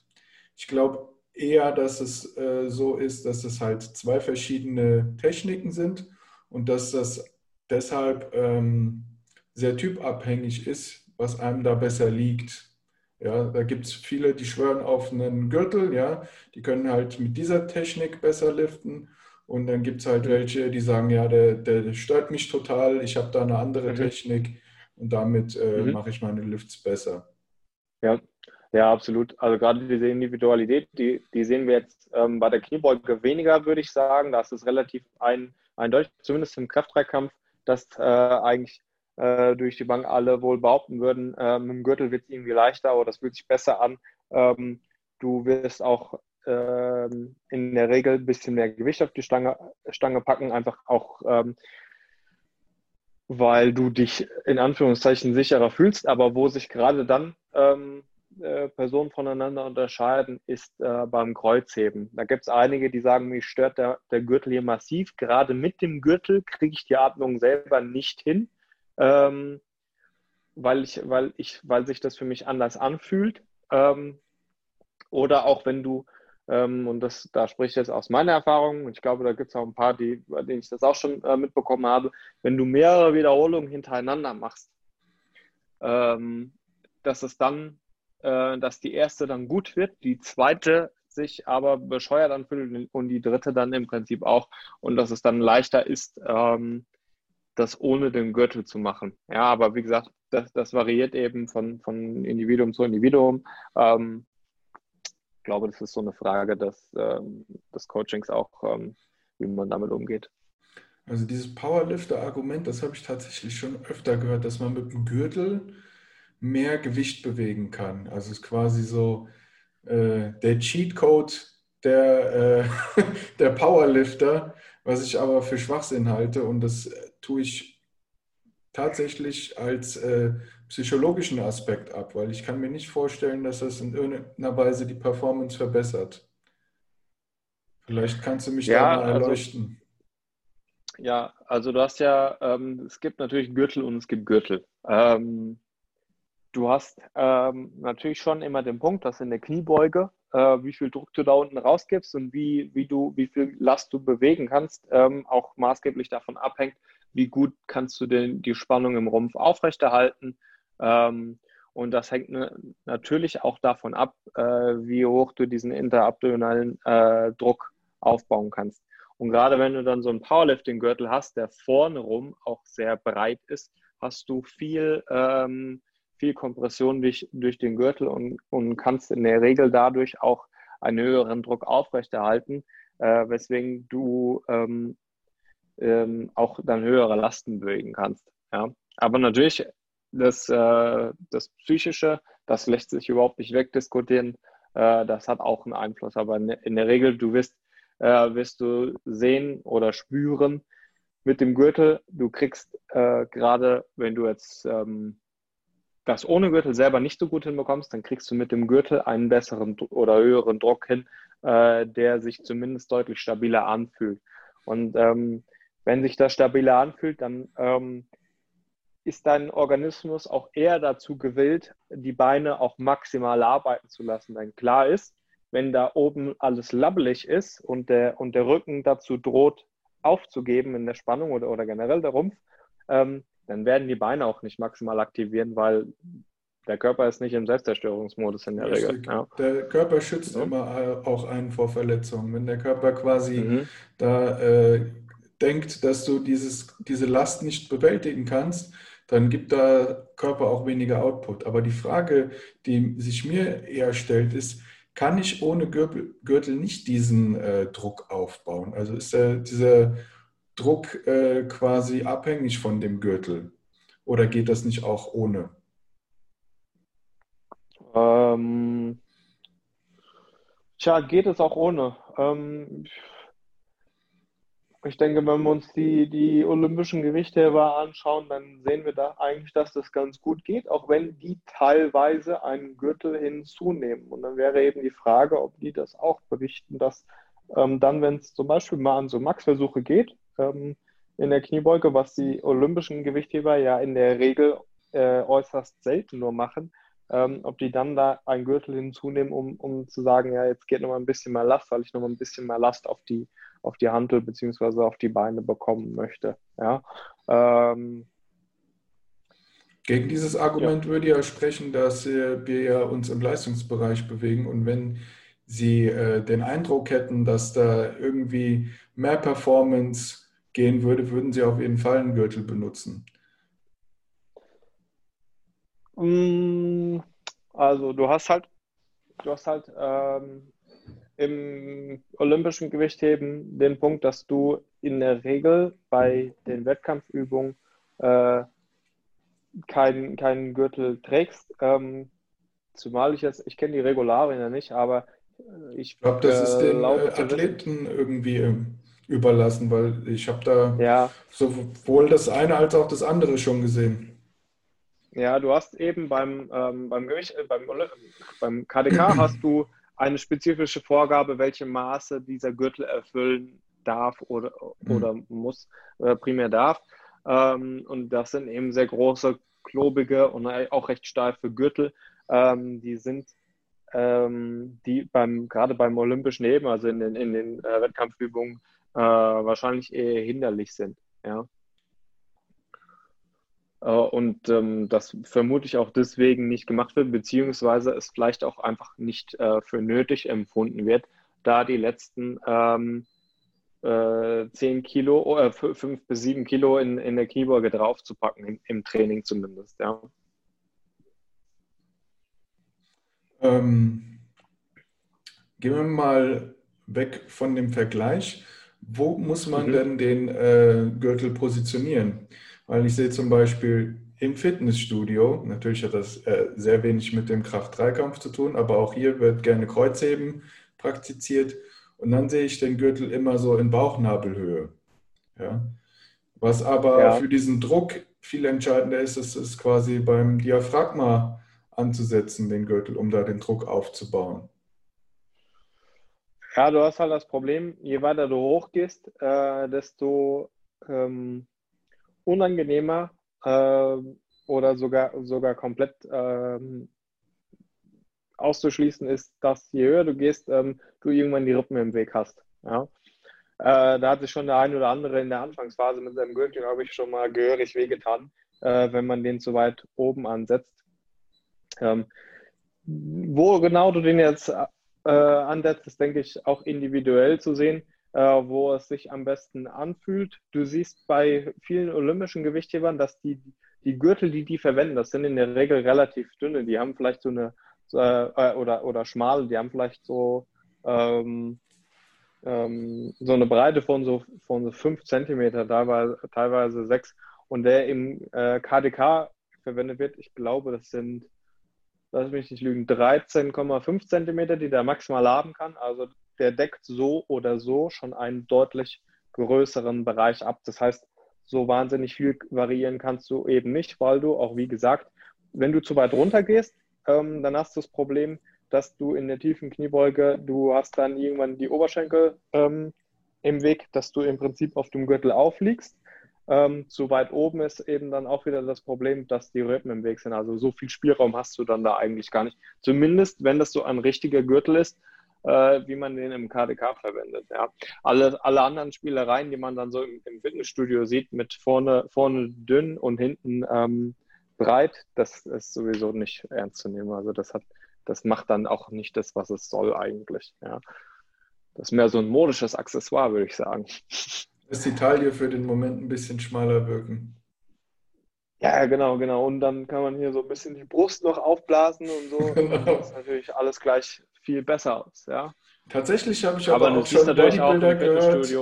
Ich glaube, eher, dass es äh, so ist, dass es halt zwei verschiedene Techniken sind und dass das deshalb ähm, sehr typabhängig ist, was einem da besser liegt. Ja, da gibt es viele, die schwören auf einen Gürtel, ja, die können halt mit dieser Technik besser liften. Und dann gibt es halt welche, die sagen, ja, der, der stört mich total, ich habe da eine andere mhm. Technik und damit äh, mhm. mache ich meine Lifts besser. Ja, ja, absolut. Also gerade diese Individualität, die, die sehen wir jetzt ähm, bei der Kniebeuge weniger, würde ich sagen. Da ist es relativ ein, eindeutig, zumindest im Kraftdreikampf, dass äh, eigentlich äh, durch die Bank alle wohl behaupten würden, äh, mit dem Gürtel wird es irgendwie leichter oder es fühlt sich besser an. Ähm, du wirst auch ähm, in der Regel ein bisschen mehr Gewicht auf die Stange, Stange packen, einfach auch ähm, weil du dich in Anführungszeichen sicherer fühlst, aber wo sich gerade dann ähm, äh, Personen voneinander unterscheiden, ist äh, beim Kreuzheben. Da gibt es einige, die sagen, mich stört der, der Gürtel hier massiv. Gerade mit dem Gürtel kriege ich die Atmung selber nicht hin, ähm, weil, ich, weil, ich, weil sich das für mich anders anfühlt. Ähm, oder auch wenn du, ähm, und das, da spricht ich jetzt aus meiner Erfahrung, und ich glaube, da gibt es auch ein paar, die, bei denen ich das auch schon äh, mitbekommen habe, wenn du mehrere Wiederholungen hintereinander machst, ähm, dass es dann äh, dass die erste dann gut wird, die zweite sich aber bescheuert anfühlt und die dritte dann im Prinzip auch und dass es dann leichter ist, ähm, das ohne den Gürtel zu machen. Ja, aber wie gesagt, das, das variiert eben von, von Individuum zu Individuum. Ähm, ich glaube, das ist so eine Frage des, ähm, des Coachings auch, ähm, wie man damit umgeht. Also dieses Powerlifter-Argument, das habe ich tatsächlich schon öfter gehört, dass man mit dem Gürtel mehr Gewicht bewegen kann. Also es ist quasi so äh, der Cheatcode der, äh, (laughs) der Powerlifter, was ich aber für Schwachsinn halte. Und das tue ich tatsächlich als äh, psychologischen Aspekt ab, weil ich kann mir nicht vorstellen, dass das in irgendeiner Weise die Performance verbessert. Vielleicht kannst du mich ja, da mal also erleuchten. Also, ja, also du hast ja, ähm, es gibt natürlich Gürtel und es gibt Gürtel. Ähm, Du hast ähm, natürlich schon immer den Punkt, dass in der Kniebeuge, äh, wie viel Druck du da unten rausgibst und wie, wie, du, wie viel Last du bewegen kannst, ähm, auch maßgeblich davon abhängt, wie gut kannst du den, die Spannung im Rumpf aufrechterhalten. Ähm, und das hängt ne, natürlich auch davon ab, äh, wie hoch du diesen interabdominalen äh, Druck aufbauen kannst. Und gerade wenn du dann so einen Powerlifting-Gürtel hast, der vorne rum auch sehr breit ist, hast du viel ähm, viel Kompression durch, durch den Gürtel und, und kannst in der Regel dadurch auch einen höheren Druck aufrechterhalten, äh, weswegen du ähm, ähm, auch dann höhere Lasten bewegen kannst. Ja. Aber natürlich, das, äh, das Psychische, das lässt sich überhaupt nicht wegdiskutieren. Äh, das hat auch einen Einfluss. Aber in, in der Regel, du wirst, äh, wirst du sehen oder spüren mit dem Gürtel, du kriegst äh, gerade, wenn du jetzt ähm, das ohne Gürtel selber nicht so gut hinbekommst, dann kriegst du mit dem Gürtel einen besseren oder höheren Druck hin, äh, der sich zumindest deutlich stabiler anfühlt. Und ähm, wenn sich das stabiler anfühlt, dann ähm, ist dein Organismus auch eher dazu gewillt, die Beine auch maximal arbeiten zu lassen. Denn klar ist, wenn da oben alles labbelig ist und der, und der Rücken dazu droht aufzugeben in der Spannung oder, oder generell der Rumpf, ähm, dann werden die Beine auch nicht maximal aktivieren, weil der Körper ist nicht im Selbstzerstörungsmodus in der Richtig. Regel. Ja. Der Körper schützt ja. immer auch einen vor Verletzungen. Wenn der Körper quasi mhm. da äh, denkt, dass du dieses, diese Last nicht bewältigen kannst, dann gibt der Körper auch weniger Output. Aber die Frage, die sich mir eher stellt, ist, kann ich ohne Gürtel nicht diesen äh, Druck aufbauen. Also ist der, dieser Druck äh, quasi abhängig von dem Gürtel oder geht das nicht auch ohne? Ähm, tja, geht es auch ohne. Ähm, ich denke, wenn wir uns die, die olympischen Gewichtheber anschauen, dann sehen wir da eigentlich, dass das ganz gut geht, auch wenn die teilweise einen Gürtel hinzunehmen. Und dann wäre eben die Frage, ob die das auch berichten, dass ähm, dann, wenn es zum Beispiel mal an so Max-Versuche geht, ähm, in der Kniebeuge, was die olympischen Gewichtheber ja in der Regel äh, äußerst selten nur machen, ähm, ob die dann da einen Gürtel hinzunehmen, um, um zu sagen, ja, jetzt geht nochmal ein bisschen mehr Last, weil ich nochmal ein bisschen mehr Last auf die, auf die Hantel bzw. auf die Beine bekommen möchte. Ja. Ähm, Gegen dieses Argument ja. würde ja sprechen, dass äh, wir ja uns im Leistungsbereich bewegen und wenn Sie äh, den Eindruck hätten, dass da irgendwie mehr Performance gehen würde, würden Sie auf jeden Fall einen Gürtel benutzen. Mm, also du hast halt, du hast halt ähm, im olympischen Gewichtheben den Punkt, dass du in der Regel bei den Wettkampfübungen äh, keinen kein Gürtel trägst. Ähm, zumal ich jetzt, ich kenne die Regularien ja nicht, aber ich, ich glaube, das äh, ist den äh, Athleten irgendwie überlassen, weil ich habe da ja. sowohl das eine als auch das andere schon gesehen. Ja, du hast eben beim, ähm, beim, Gewicht, äh, beim, beim KDK (clears throat) hast du eine spezifische Vorgabe, welche Maße dieser Gürtel erfüllen darf oder, oder mhm. muss, äh, primär darf. Ähm, und das sind eben sehr große, klobige und auch recht steife Gürtel. Ähm, die sind ähm, die beim, gerade beim olympischen Heben, also in den, in den äh, Wettkampfübungen, äh, wahrscheinlich eher hinderlich sind. Ja. Äh, und ähm, das vermutlich auch deswegen nicht gemacht wird, beziehungsweise es vielleicht auch einfach nicht äh, für nötig empfunden wird, da die letzten ähm, äh, 10 Kilo, äh, 5 bis 7 Kilo in, in der Kniebeuge draufzupacken, im, im Training zumindest, ja. Ähm, gehen wir mal weg von dem Vergleich. Wo muss man mhm. denn den äh, Gürtel positionieren? Weil ich sehe zum Beispiel im Fitnessstudio, natürlich hat das äh, sehr wenig mit dem Kraft-3-Kampf zu tun, aber auch hier wird gerne Kreuzheben praktiziert. Und dann sehe ich den Gürtel immer so in Bauchnabelhöhe. Ja? Was aber ja. für diesen Druck viel entscheidender ist, ist es quasi beim Diaphragma anzusetzen, den Gürtel, um da den Druck aufzubauen. Ja, du hast halt das Problem, je weiter du hochgehst, äh, desto ähm, unangenehmer äh, oder sogar, sogar komplett ähm, auszuschließen ist, dass je höher du gehst, ähm, du irgendwann die Rippen im Weg hast. Ja? Äh, da hat sich schon der ein oder andere in der Anfangsphase mit seinem Gürtel, glaube ich, schon mal gehörig wehgetan, äh, wenn man den zu weit oben ansetzt. Ähm, wo genau du den jetzt äh, ansetzt, ist, denke ich, auch individuell zu sehen äh, wo es sich am besten anfühlt. Du siehst bei vielen olympischen Gewichthebern, dass die, die Gürtel, die die verwenden, das sind in der Regel relativ dünne. Die haben vielleicht so eine, äh, oder, oder schmale, die haben vielleicht so, ähm, ähm, so eine Breite von so, von so 5 cm, teilweise, teilweise 6. Und der im äh, KDK verwendet wird, ich glaube, das sind lass mich nicht lügen, 13,5 cm, die der maximal haben kann. Also der deckt so oder so schon einen deutlich größeren Bereich ab. Das heißt, so wahnsinnig viel variieren kannst du eben nicht, weil du auch, wie gesagt, wenn du zu weit runter gehst, ähm, dann hast du das Problem, dass du in der tiefen Kniebeuge, du hast dann irgendwann die Oberschenkel ähm, im Weg, dass du im Prinzip auf dem Gürtel aufliegst. Ähm, zu weit oben ist eben dann auch wieder das Problem, dass die Rippen im Weg sind. Also so viel Spielraum hast du dann da eigentlich gar nicht. Zumindest, wenn das so ein richtiger Gürtel ist, äh, wie man den im KDK verwendet. Ja. Alle, alle anderen Spielereien, die man dann so im, im Fitnessstudio sieht, mit vorne, vorne dünn und hinten ähm, breit, das ist sowieso nicht ernst zu nehmen. Also das hat, das macht dann auch nicht das, was es soll eigentlich. Ja. Das ist mehr so ein modisches Accessoire, würde ich sagen. (laughs) Dass die Taille für den Moment ein bisschen schmaler wirken. Ja, genau, genau. Und dann kann man hier so ein bisschen die Brust noch aufblasen und so. (laughs) Genau. Das ist natürlich alles gleich viel besser aus, ja. Tatsächlich habe ich aber, aber auch schon Bodybuilder gehört,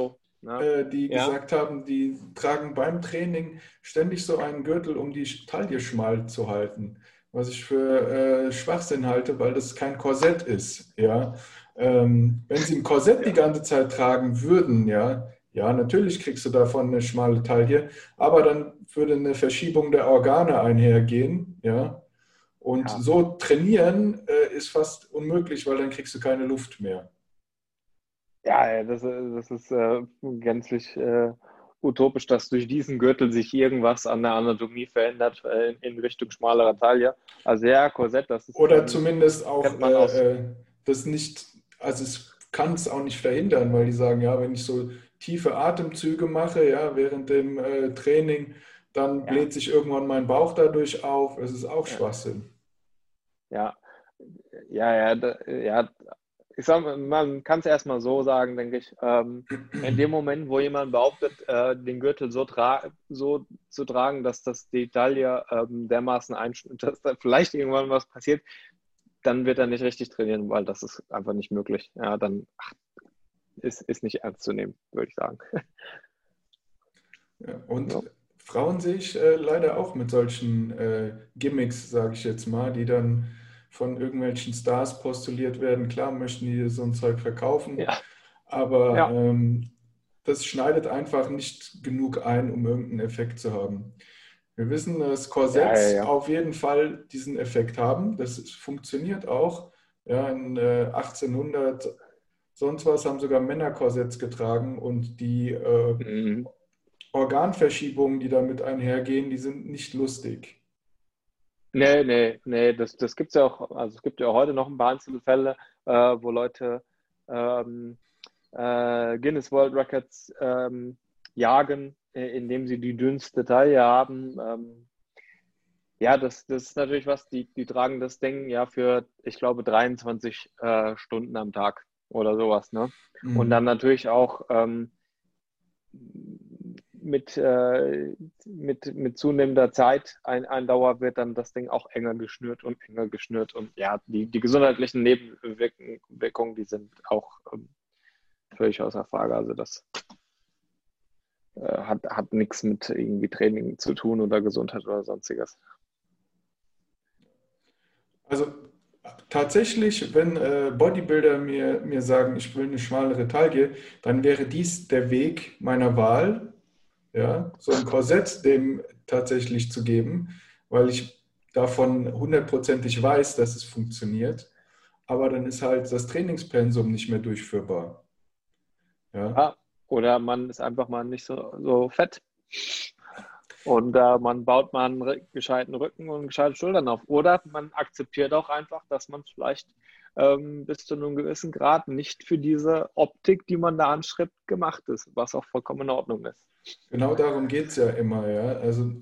ne? Äh, die ja. gesagt haben, die tragen beim Training ständig so einen Gürtel, um die Taille schmal zu halten. Was ich für äh, Schwachsinn halte, weil das kein Korsett ist. Ja? Ähm, wenn sie ein Korsett die ganze Zeit tragen würden, ja, ja, natürlich kriegst du davon eine schmale Taille, aber dann würde eine Verschiebung der Organe einhergehen, ja. Und ja. so trainieren äh, ist fast unmöglich, weil dann kriegst du keine Luft mehr. Ja, das, das ist äh, gänzlich äh, utopisch, dass durch diesen Gürtel sich irgendwas an der Anatomie verändert äh, in Richtung schmalerer Taille. Also ja, Korsett, das ist. Oder dann, zumindest auch, äh, äh, das nicht, also es kann es auch nicht verhindern, weil die sagen, ja, wenn ich so tiefe Atemzüge mache, ja, während dem äh, Training, dann ja. bläht sich irgendwann mein Bauch dadurch auf. Es ist auch Schwachsinn. Ja, ja, ja, da, ja. Ich sag, man kann es erstmal so sagen, denke ich. Ähm, in dem Moment, wo jemand behauptet, äh, den Gürtel so, so, zu tragen, dass das die Taille ähm, dermaßen einschnürt, dass da vielleicht irgendwann was passiert, dann wird er nicht richtig trainieren, weil das ist einfach nicht möglich. Ja, dann ach, ist, ist nicht ernst zu nehmen, würde ich sagen. Ja, und ja. Frauen sehe ich äh, leider auch mit solchen äh, Gimmicks, sage ich jetzt mal, die dann von irgendwelchen Stars postuliert werden. Klar möchten die so ein Zeug verkaufen, ja. aber ja. Ähm, das schneidet einfach nicht genug ein, um irgendeinen Effekt zu haben. Wir wissen, dass Korsetts ja, auf jeden Fall diesen Effekt haben. Das funktioniert auch. Ja, in äh, 1800 sonst was haben sogar Männer Korsetts getragen und die äh, mhm. Organverschiebungen, die damit einhergehen, die sind nicht lustig. Nee, nee, nee, das, das gibt es ja auch, also es gibt ja heute noch ein paar Einzelfälle, äh, wo Leute ähm, äh, Guinness World Records ähm, jagen, äh, indem sie die dünnste Taille haben. Ähm, ja, das, das ist natürlich was, die, die tragen das Ding ja für, ich glaube, 23 äh, Stunden am Tag oder sowas. Ne? Mhm. Und dann natürlich auch ähm, mit, äh, mit, mit zunehmender Zeit ein, ein Dauer wird dann das Ding auch enger geschnürt und enger geschnürt. Und ja, die, die gesundheitlichen Nebenwirkungen, die sind auch ähm, völlig außer Frage. Also das äh, hat, hat nichts mit irgendwie Training zu tun oder Gesundheit oder sonstiges. Also tatsächlich, wenn äh, Bodybuilder mir, mir sagen, ich will eine schmalere Taille, dann wäre dies der Weg meiner Wahl, ja, so ein Korsett dem tatsächlich zu geben, weil ich davon hundertprozentig weiß, dass es funktioniert. Aber dann ist halt das Trainingspensum nicht mehr durchführbar. Ja. ja oder man ist einfach mal nicht so, so fett. Und äh, man baut mal einen gescheiten Rücken und gescheite Schultern auf. Oder man akzeptiert auch einfach, dass man vielleicht ähm, bis zu einem gewissen Grad nicht für diese Optik, die man da anschreibt, gemacht ist, was auch vollkommen in Ordnung ist. Genau darum geht es ja immer, ja. Also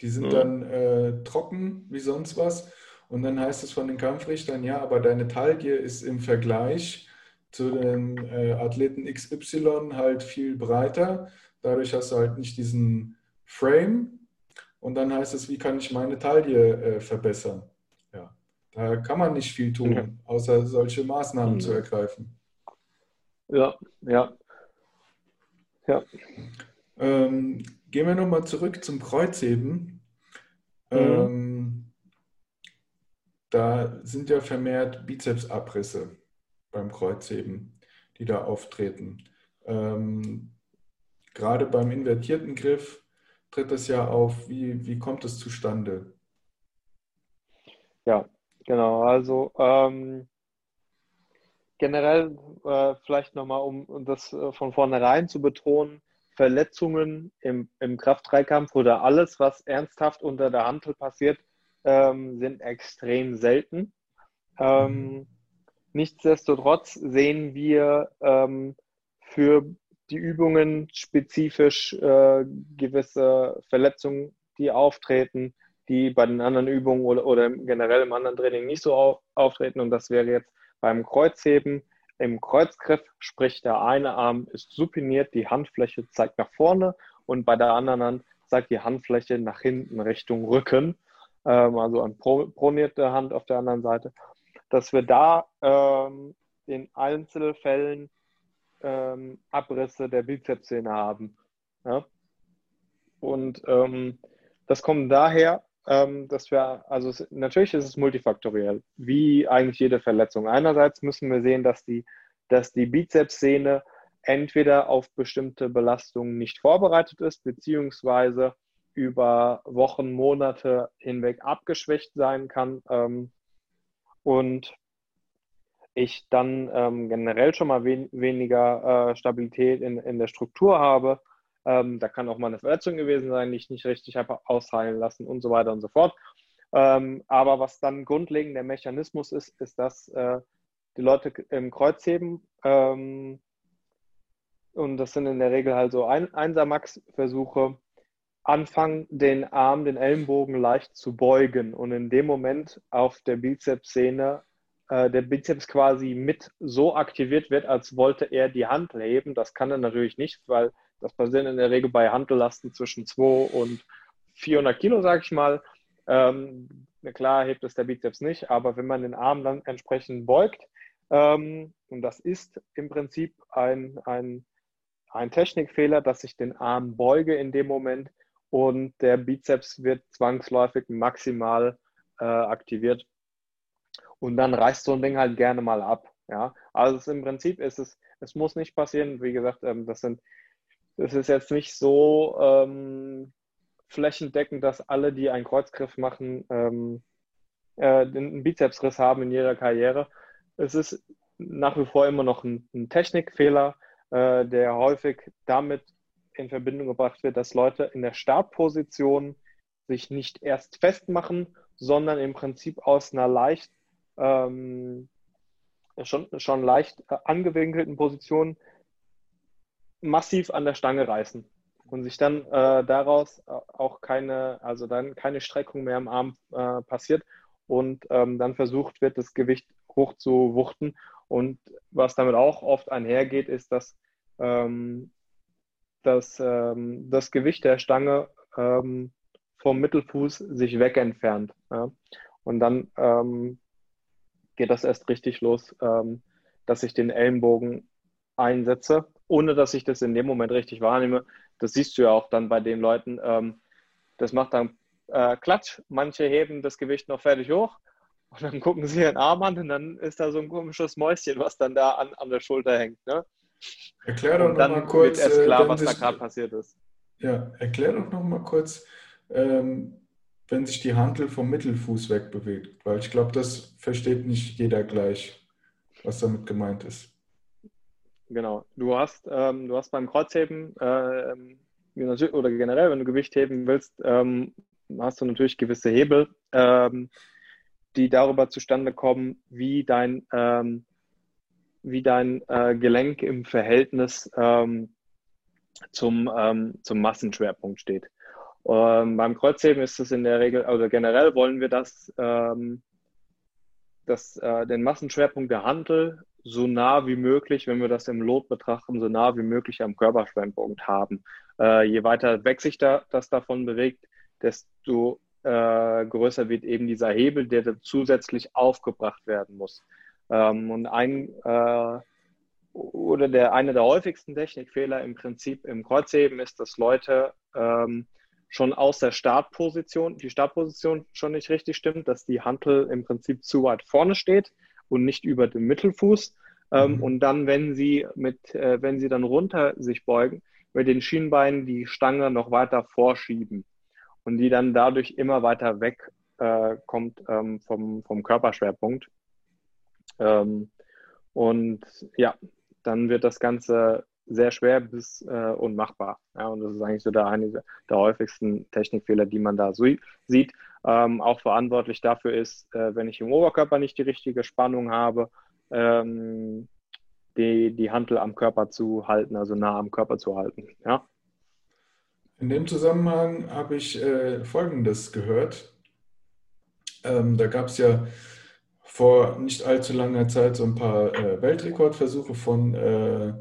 die sind mhm. dann äh, trocken wie sonst was. Und dann heißt es von den Kampfrichtern, ja, aber deine Taille ist im Vergleich zu den äh, Athleten XY halt viel breiter. Dadurch hast du halt nicht diesen Frame und dann heißt es, wie kann ich meine Taille äh, verbessern? Ja, da kann man nicht viel tun, außer solche Maßnahmen mhm. zu ergreifen. Ja, ja. Ja. Ähm, gehen wir nochmal zurück zum Kreuzheben. Mhm. Ähm, da sind ja vermehrt Bizepsabrisse beim Kreuzheben, die da auftreten. Ähm, gerade beim invertierten Griff tritt das ja auf. Wie, wie kommt es zustande? Ja, genau. Also ähm, generell äh, vielleicht nochmal, um das äh, von vornherein zu betonen, Verletzungen im, im Kraft-3-Kampf oder alles, was ernsthaft unter der Hantel passiert, ähm, sind extrem selten. Ähm, mhm. Nichtsdestotrotz sehen wir ähm, für die Übungen spezifisch äh, gewisse Verletzungen, die auftreten, die bei den anderen Übungen oder, oder generell im anderen Training nicht so auf, auftreten. Und das wäre jetzt beim Kreuzheben im Kreuzgriff, sprich der eine Arm ist supiniert, die Handfläche zeigt nach vorne und bei der anderen Hand zeigt die Handfläche nach hinten Richtung Rücken, ähm, also an pronierte Hand auf der anderen Seite, dass wir da ähm, in Einzelfällen ähm, Abrisse der Bizepssehne haben. Ja? Und ähm, das kommt daher, ähm, dass wir, also es, natürlich ist es multifaktoriell, wie eigentlich jede Verletzung. Einerseits müssen wir sehen, dass die, dass die Bizepssehne entweder auf bestimmte Belastungen nicht vorbereitet ist, beziehungsweise über Wochen, Monate hinweg abgeschwächt sein kann. Ähm, und ich dann ähm, generell schon mal wen weniger äh, Stabilität in, in der Struktur habe. Ähm, da kann auch mal eine Verletzung gewesen sein, die ich nicht richtig habe ausheilen lassen und so weiter und so fort. Ähm, aber was dann grundlegend der Mechanismus ist, ist, dass äh, die Leute im Kreuzheben ähm, und das sind in der Regel halt so ein Einser-Max-Versuche, anfangen, den Arm, den Ellenbogen leicht zu beugen und in dem Moment auf der Bizepssehne äh, der Bizeps quasi mit so aktiviert wird, als wollte er die Hand heben. Das kann er natürlich nicht, weil das passiert in der Regel bei Handellasten zwischen 2 und 400 Kilo, sage ich mal. Ähm, klar hebt es der Bizeps nicht, aber wenn man den Arm dann entsprechend beugt, ähm, und das ist im Prinzip ein, ein ein Technikfehler, dass ich den Arm beuge in dem Moment und der Bizeps wird zwangsläufig maximal äh, aktiviert. Und dann reißt so ein Ding halt gerne mal ab. Ja? Also im Prinzip ist es, es muss nicht passieren. Wie gesagt, ähm, das sind, das ist jetzt nicht so ähm, flächendeckend, dass alle, die einen Kreuzgriff machen, ähm, äh, den Bizepsriss haben in ihrer Karriere. Es ist nach wie vor immer noch ein, ein Technikfehler, äh, der häufig damit in Verbindung gebracht wird, dass Leute in der Startposition sich nicht erst festmachen, sondern im Prinzip aus einer leicht ähm, schon, schon leicht äh, angewinkelten Position massiv an der Stange reißen und sich dann äh, daraus auch keine, also dann keine Streckung mehr im Arm äh, passiert und ähm, dann versucht wird, das Gewicht hoch zu wuchten. Und was damit auch oft einhergeht, ist, dass ähm, dass ähm, das Gewicht der Stange ähm, vom Mittelfuß sich wegentfernt. Ja? Und dann ähm, geht das erst richtig los, ähm, dass ich den Ellenbogen einsetze, ohne dass ich das in dem Moment richtig wahrnehme. Das siehst du ja auch dann bei den Leuten. Ähm, das macht dann äh, Klatsch. Manche heben das Gewicht noch fertig hoch und dann gucken sie ihren Arm an und dann ist da so ein komisches Mäuschen, was dann da an, an der Schulter hängt. Ne? Erklär doch noch mal kurz. Wird erst äh, klar, was sich, da gerade passiert ist. Ja, erklär doch noch mal kurz, ähm, wenn sich die Hantel vom Mittelfuß wegbewegt, weil ich glaube, das versteht nicht jeder gleich, was damit gemeint ist. Genau. Du hast, ähm, du hast beim Kreuzheben äh, oder generell, wenn du Gewicht heben willst, ähm, hast du natürlich gewisse Hebel, ähm, die darüber zustande kommen, wie dein ähm, wie dein äh, Gelenk im Verhältnis ähm, zum, ähm, zum Massenschwerpunkt steht. Ähm, beim Kreuzheben ist es in der Regel, also generell wollen wir das, ähm, das äh, den Massenschwerpunkt der Hantel so nah wie möglich, wenn wir das im Lot betrachten, so nah wie möglich am Körperschwerpunkt haben. Äh, je weiter weg sich da, das davon bewegt, desto äh, größer wird eben dieser Hebel, der zusätzlich aufgebracht werden muss. Ähm, und ein äh, oder der eine der häufigsten Technikfehler im Prinzip im Kreuzheben ist, dass Leute ähm, schon aus der Startposition, die Startposition schon nicht richtig stimmt, dass die Hantel im Prinzip zu weit vorne steht und nicht über dem Mittelfuß. Ähm, mhm. Und dann, wenn sie mit, äh, wenn sie dann runter sich beugen, mit den Schienbeinen die Stange noch weiter vorschieben und die dann dadurch immer weiter weg äh, kommt ähm, vom, vom Körperschwerpunkt. Ähm, und ja, dann wird das Ganze sehr schwer bis äh, unmachbar. Ja, und das ist eigentlich so der, eine der häufigsten Technikfehler, die man da so sieht. Ähm, auch verantwortlich dafür ist, äh, wenn ich im Oberkörper nicht die richtige Spannung habe, ähm, die, die Hantel am Körper zu halten, also nah am Körper zu halten. Ja. In dem Zusammenhang habe ich äh, Folgendes gehört. Ähm, da gab es ja vor nicht allzu langer Zeit so ein paar äh, Weltrekordversuche von äh,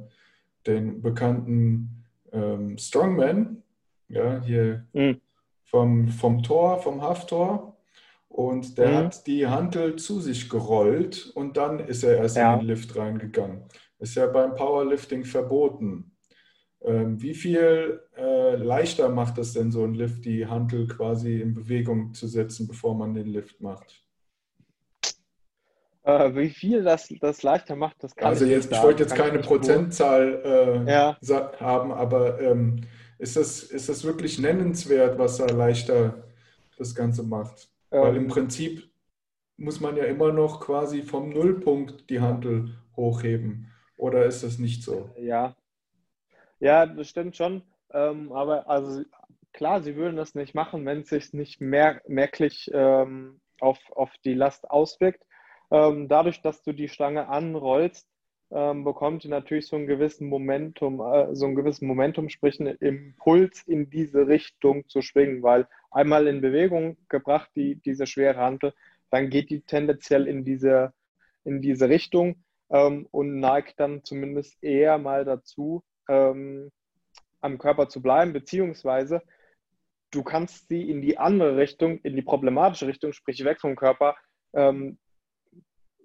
den bekannten ähm, Strongman. ja, hier mhm. vom, vom Tor, vom Hafttor. Und der mhm. hat die Hantel zu sich gerollt und dann ist er erst ja. in den Lift reingegangen. Ist ja beim Powerlifting verboten. Ähm, wie viel äh, leichter macht es denn so ein Lift, die Hantel quasi in Bewegung zu setzen, bevor man den Lift macht? Äh, wie viel das, das leichter macht, das kann also ich jetzt, nicht. Ich wollte jetzt keine Prozentzahl äh, ja. haben, aber ähm, ist, das, ist das wirklich nennenswert, was da leichter das Ganze macht? Ähm, Weil im Prinzip muss man ja immer noch quasi vom Nullpunkt die Handel hochheben. Oder ist das nicht so? Ja, ja, das stimmt schon. Ähm, aber also klar, sie würden das nicht machen, wenn es sich nicht mehr, merklich ähm, auf, auf die Last auswirkt. Ähm, dadurch, dass du die Stange anrollst, ähm, bekommt ihr natürlich so einen gewissen Momentum, äh, so einen gewissen Momentum, sprich einen Impuls in diese Richtung zu schwingen, weil einmal in Bewegung gebracht, die, diese schwere Hantel, dann geht die tendenziell in diese, in diese Richtung ähm, und neigt dann zumindest eher mal dazu, ähm, am Körper zu bleiben, beziehungsweise du kannst sie in die andere Richtung, in die problematische Richtung, sprich weg vom Körper, ähm,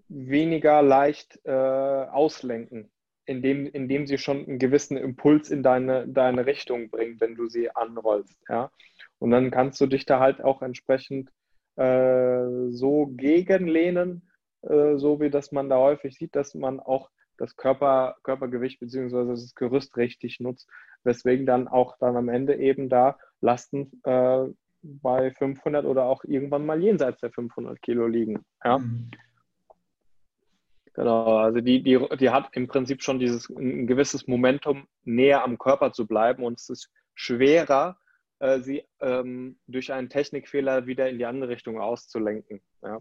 weniger leicht äh, auslenken, indem, indem sie schon einen gewissen Impuls in deine, deine Richtung bringt, wenn du sie anrollst. Ja? Und dann kannst du dich da halt auch entsprechend äh, so gegenlehnen, äh, so wie das man da häufig sieht, dass man auch das Körper, Körpergewicht bzw. das Gerüst richtig nutzt, weswegen dann auch dann am Ende eben da Lasten äh, bei 500 oder auch irgendwann mal jenseits der 500 Kilo liegen. Ja? Mhm. Genau, also die, die, die hat im Prinzip schon dieses ein gewisses Momentum, näher am Körper zu bleiben und es ist schwerer, äh, sie ähm, durch einen Technikfehler wieder in die andere Richtung auszulenken. Ja.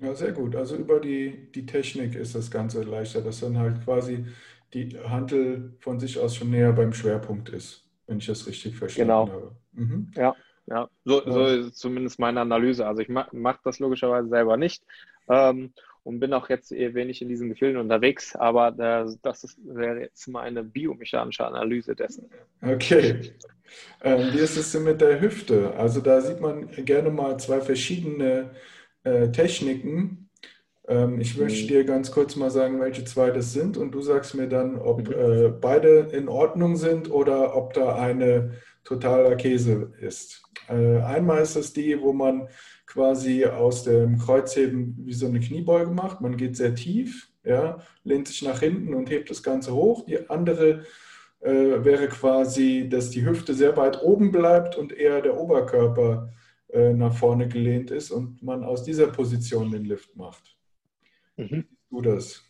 Ja, sehr gut. Also über die, die Technik ist das Ganze leichter, dass dann halt quasi die Handel von sich aus schon näher beim Schwerpunkt ist, wenn ich das richtig verstanden genau. habe. Mhm. Ja, ja. So, so ist zumindest meine Analyse. Also ich mache mach das logischerweise selber nicht ähm, und bin auch jetzt eher wenig in diesen Gefilden unterwegs, aber das, das ist, wäre jetzt mal eine biomechanische Analyse dessen. Okay. Ähm, wie ist es denn mit der Hüfte? Also da sieht man gerne mal zwei verschiedene äh, Techniken. Ähm, ich möchte mhm. dir ganz kurz mal sagen, welche zwei das sind und du sagst mir dann, ob mhm. äh, beide in Ordnung sind oder ob da eine totaler Käse ist. Äh, einmal ist es die, wo man quasi aus dem Kreuzheben wie so eine Kniebeuge macht. Man geht sehr tief, ja, lehnt sich nach hinten und hebt das Ganze hoch. Die andere äh, wäre quasi, dass die Hüfte sehr weit oben bleibt und eher der Oberkörper äh, nach vorne gelehnt ist und man aus dieser Position den Lift macht. Mhm. Du das?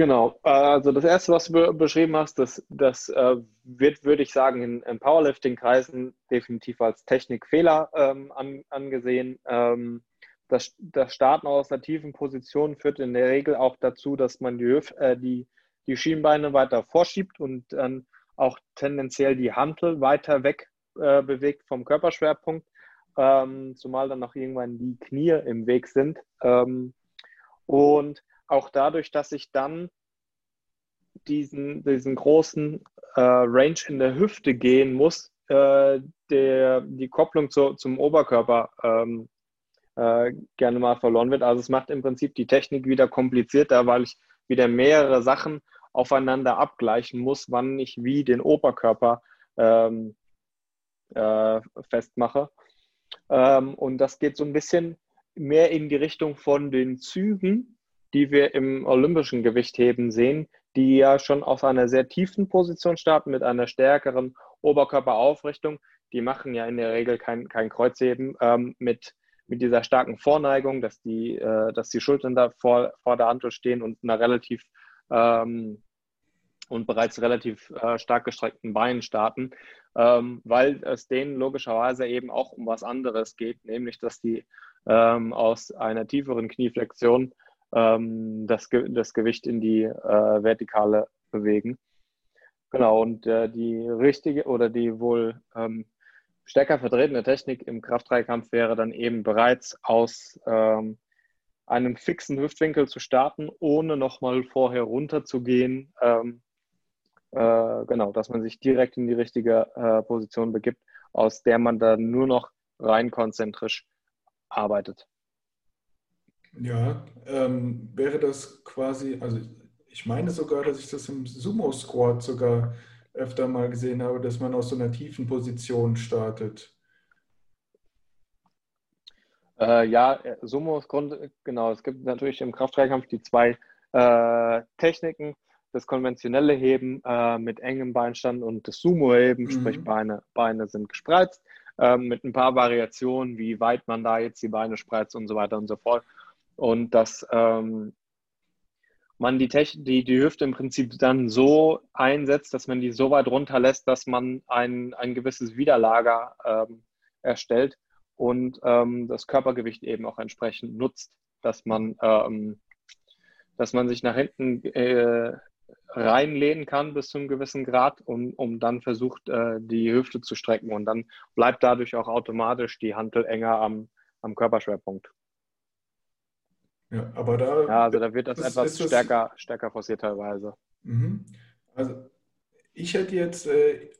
Genau, also das erste, was du beschrieben hast, das, das äh, wird, würde ich sagen, in, in Powerlifting-Kreisen definitiv als Technikfehler ähm, an, angesehen. Ähm, das, das Starten aus einer tiefen Position führt in der Regel auch dazu, dass man die, äh, die, die Schienbeine weiter vorschiebt und dann auch tendenziell die Hantel weiter weg äh, bewegt vom Körperschwerpunkt, ähm, zumal dann noch irgendwann die Knie im Weg sind. Ähm, und auch dadurch, dass ich dann diesen, diesen großen äh, Range in der Hüfte gehen muss, äh, der, die Kopplung zu, zum Oberkörper ähm, äh, gerne mal verloren wird. Also es macht im Prinzip die Technik wieder komplizierter, weil ich wieder mehrere Sachen aufeinander abgleichen muss, wann ich wie den Oberkörper ähm, äh, festmache. Ähm, und das geht so ein bisschen mehr in die Richtung von den Zügen, die wir im olympischen Gewichtheben sehen, die ja schon aus einer sehr tiefen Position starten mit einer stärkeren Oberkörperaufrichtung. Die machen ja in der Regel kein, kein Kreuzheben ähm, mit, mit dieser starken Vorneigung, dass die, äh, dass die Schultern da vor, vor der Hantel stehen und einer relativ ähm, und bereits relativ äh, stark gestreckten Beinen starten, ähm, weil es denen logischerweise eben auch um was anderes geht, nämlich dass die ähm, aus einer tieferen Knieflexion ähm, das, das Gewicht in die äh, Vertikale bewegen. Genau, und äh, die richtige oder die wohl ähm, stärker vertretene Technik im Kraftdreikampf wäre dann eben bereits aus ähm, einem fixen Hüftwinkel zu starten, ohne nochmal vorher runterzugehen, ähm, äh, genau, dass man sich direkt in die richtige äh, Position begibt, aus der man dann nur noch rein konzentrisch arbeitet. Ja, ähm, wäre das quasi, also ich meine sogar, dass ich das im Sumo-Squat sogar öfter mal gesehen habe, dass man aus so einer tiefen Position startet. Äh, ja, äh, Sumo ist Grund, genau. Es gibt natürlich im Kraftdreikampf die zwei äh, Techniken. Das konventionelle Heben äh, mit engem Beinstand und das Sumo-Heben, mhm. sprich Beine, Beine sind gespreizt, ähm, mit ein paar Variationen, wie weit man da jetzt die Beine spreizt und so weiter und so fort. Und dass ähm, man die, die, die Hüfte im Prinzip dann so einsetzt, dass man die so weit runterlässt, dass man ein, ein gewisses Widerlager ähm, erstellt und ähm, das Körpergewicht eben auch entsprechend nutzt, dass man, ähm, dass man sich nach hinten äh, reinlehnen kann bis zu einem gewissen Grad, um, um dann versucht, äh, die Hüfte zu strecken und dann bleibt dadurch auch automatisch die Hantel enger am, am Körperschwerpunkt. Ja, aber da. Ja, also da wird das, das etwas stärker, das, stärker forciert teilweise. Mhm. Also ich hätte jetzt äh,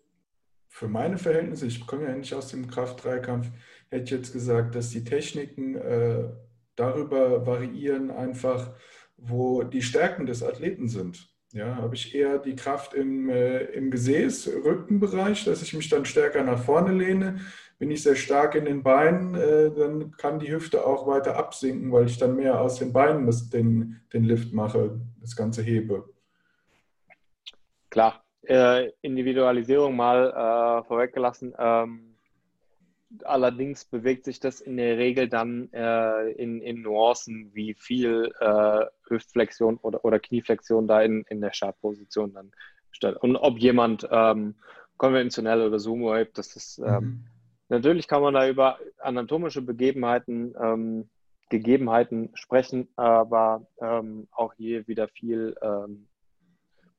für meine Verhältnisse, ich komme ja nicht aus dem Kraft-3-Kampf, hätte ich jetzt gesagt, dass die Techniken äh, darüber variieren, einfach, wo die Stärken des Athleten sind. Ja, habe ich eher die Kraft im, äh, im Gesäß, Rückenbereich, dass ich mich dann stärker nach vorne lehne. Bin ich sehr stark in den Beinen, äh, dann kann die Hüfte auch weiter absinken, weil ich dann mehr aus den Beinen das, den, den Lift mache, das Ganze hebe. Klar, äh, Individualisierung mal äh, vorweggelassen. Ähm allerdings bewegt sich das in der Regel dann äh, in, in Nuancen, wie viel äh, Hüftflexion oder, oder Knieflexion da in, in der Startposition dann statt. Und ob jemand ähm, konventionell oder Sumo hebt, das ist ähm, mhm. natürlich kann man da über anatomische Begebenheiten, ähm, Gegebenheiten sprechen, aber ähm, auch hier wieder viel ähm,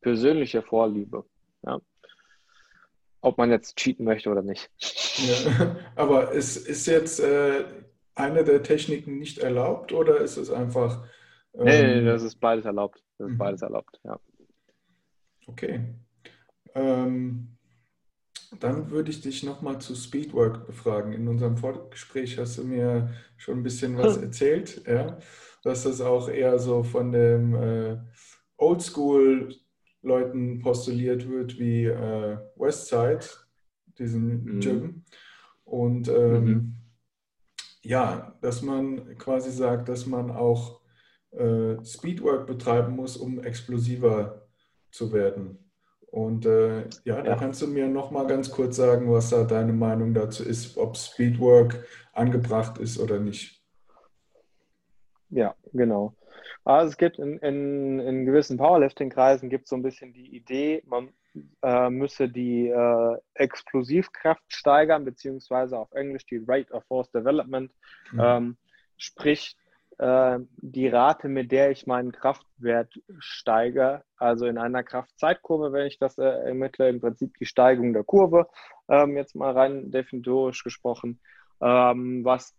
persönliche Vorliebe. Ja ob man jetzt cheaten möchte oder nicht. Ja, (laughs) aber ist, ist jetzt äh, eine der Techniken nicht erlaubt oder ist es einfach. Ähm, nee, nee, das ist beides erlaubt. Das ist mhm. beides erlaubt, ja. Okay. Ähm, dann würde ich dich nochmal zu Speedwork befragen. In unserem Vorgespräch hast du mir schon ein bisschen was erzählt, ja, dass das auch eher so von dem äh, Oldschool Leuten postuliert wird wie äh, Westside, diesen mhm. Gym. Und ähm, mhm. ja, dass man quasi sagt, dass man auch äh, Speedwork betreiben muss, um explosiver zu werden. Und äh, ja, da ja. kannst du mir noch mal ganz kurz sagen, was da deine Meinung dazu ist, ob Speedwork angebracht ist oder nicht. Ja, genau. Also es gibt in, in, in gewissen Powerlifting-Kreisen gibt so ein bisschen die Idee, man äh, müsse die äh, Explosivkraft steigern, beziehungsweise auf Englisch die Rate of Force Development, mhm. ähm, sprich äh, die Rate, mit der ich meinen Kraftwert steige, also in einer Kraftzeitkurve, wenn ich das äh, ermittle, im Prinzip die Steigung der Kurve, ähm, jetzt mal rein definitorisch gesprochen, ähm, was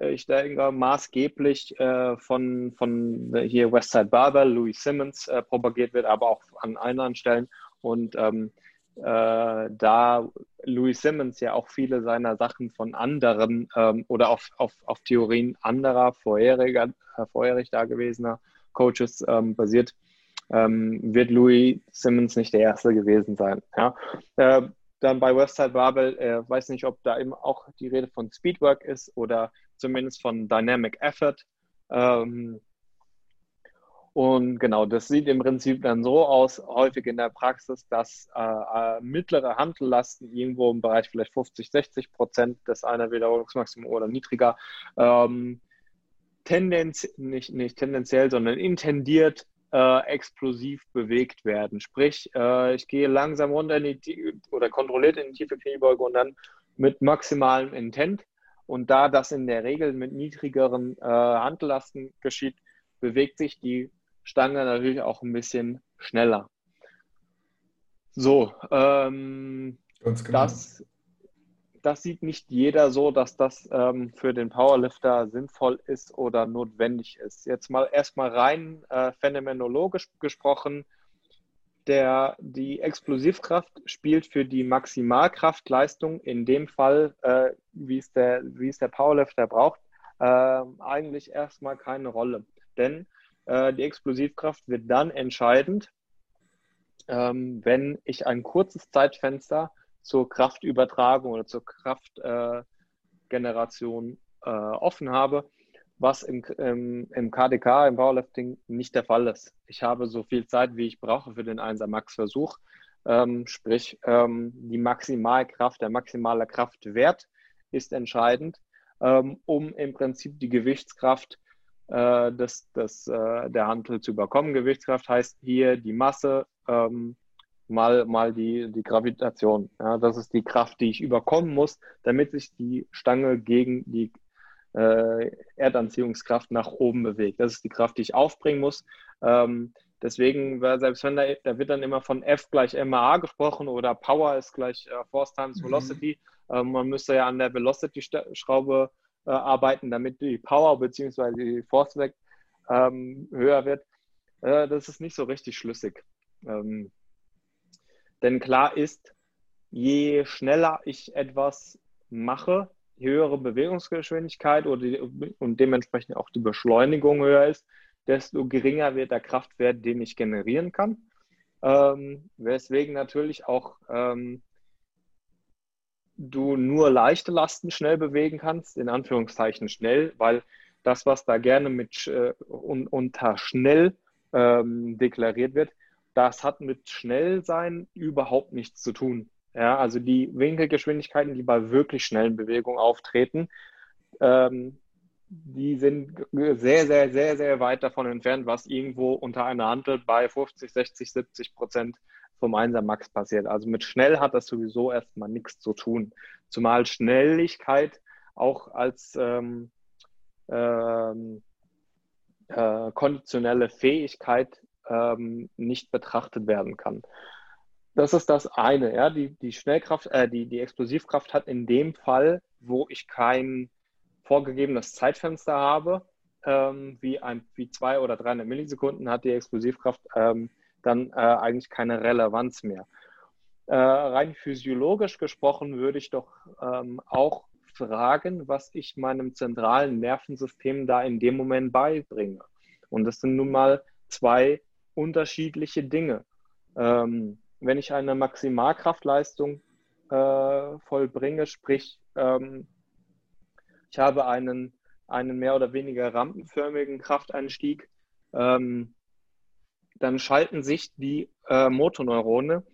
äh, ich denke, maßgeblich äh, von, von hier Westside Barber, Louis Simmons äh, propagiert wird, aber auch an anderen Stellen. Und ähm, äh, da Louis Simmons ja auch viele seiner Sachen von anderen ähm, oder auf, auf, auf Theorien anderer vorheriger, äh, vorherig dagewesener Coaches ähm, basiert, ähm, wird Louis Simmons nicht der Erste gewesen sein. Ja? Äh, dann bei Westside Babel, äh, weiß nicht, ob da eben auch die Rede von Speedwork ist oder zumindest von Dynamic Effort. Ähm, und genau, das sieht im Prinzip dann so aus, häufig in der Praxis, dass äh, äh mittlere Handellasten irgendwo im Bereich vielleicht 50, 60 Prozent des einer Wiederholungsmaximum oder niedriger ähm, tendenz, nicht, nicht tendenziell, sondern intendiert äh, explosiv bewegt werden. Sprich, äh, ich gehe langsam runter in die oder kontrolliert in die tiefe Kniebeuge und dann mit maximalem Intent. Und da das in der Regel mit niedrigeren äh, Handlasten geschieht, bewegt sich die Stange natürlich auch ein bisschen schneller. So, ähm, genau. das das sieht nicht jeder so, dass das ähm, für den Powerlifter sinnvoll ist oder notwendig ist. Jetzt mal erstmal rein äh, phänomenologisch gesprochen. der, die Explosivkraft spielt für die Maximalkraftleistung in dem Fall, äh, wie, es der, wie es der Powerlifter braucht, äh, eigentlich erstmal keine Rolle. Denn äh, die Explosivkraft wird dann entscheidend, ähm, wenn ich ein kurzes Zeitfenster zur Kraftübertragung oder zur Kraftgeneration äh, offen habe, was im, im, im, KDK, im Powerlifting nicht der Fall ist. Ich habe so viel Zeit, wie ich brauche für den 1er Max-Versuch. Ähm, sprich, ähm, die Maximalkraft, der maximale Kraftwert ist entscheidend, ähm, um im Prinzip die Gewichtskraft äh, des, des, äh, der Hantel zu überkommen. Gewichtskraft heißt hier die Masse ähm, mal, mal die, die Gravitation. Ja, das ist die Kraft, die ich überkommen muss, damit sich die Stange gegen die äh, Erdanziehungskraft nach oben bewegt. Das ist die Kraft, die ich aufbringen muss. Ähm, deswegen, selbst wenn da, da wird dann immer von F gleich MA gesprochen oder Power ist gleich äh, Force times mhm. Velocity. Mhm. Ähm, man müsste ja an der Velocity-Schraube äh, arbeiten, damit die Power bzw. die Force weg ähm, höher wird. Äh, das ist nicht so richtig schlüssig. Ähm, denn klar ist, je schneller ich etwas mache, höhere Bewegungsgeschwindigkeit oder die, und dementsprechend auch die Beschleunigung höher ist, desto geringer wird der Kraftwert, den ich generieren kann. Ähm, weswegen natürlich auch ähm, du nur leichte Lasten schnell bewegen kannst, in Anführungszeichen schnell, weil das, was da gerne mit äh, un, unter schnell ähm, deklariert wird, das hat mit schnell sein überhaupt nichts zu tun. Ja, also die Winkelgeschwindigkeiten, die bei wirklich schnellen Bewegungen auftreten, ähm, die sind sehr, sehr, sehr, sehr weit davon entfernt, was irgendwo unter einer Handel bei 50, 60, 70 Prozent vom 1er Max passiert. Also mit schnell hat das sowieso erstmal nichts zu tun. Zumal Schnelligkeit auch als ähm, ähm, äh, konditionelle Fähigkeit ähm, nicht betrachtet werden kann. Das ist das eine, ja. Die, die Schnellkraft, äh, die, die Explosivkraft hat in dem Fall, wo ich kein vorgegebenes Zeitfenster habe, ähm, wie, ein, wie zwei oder 300 Millisekunden, hat die Explosivkraft ähm, dann äh, eigentlich keine Relevanz mehr. Äh, rein physiologisch gesprochen würde ich doch ähm, auch fragen, was ich meinem zentralen Nervensystem da in dem Moment beibringe. Und das sind nun mal zwei unterschiedliche Dinge. Ähm, wenn ich eine Maximalkraftleistung äh, vollbringe, sprich, ähm, ich habe einen, einen mehr oder weniger rampenförmigen Krafteinstieg, ähm, dann schalten sich die äh, Motorneurone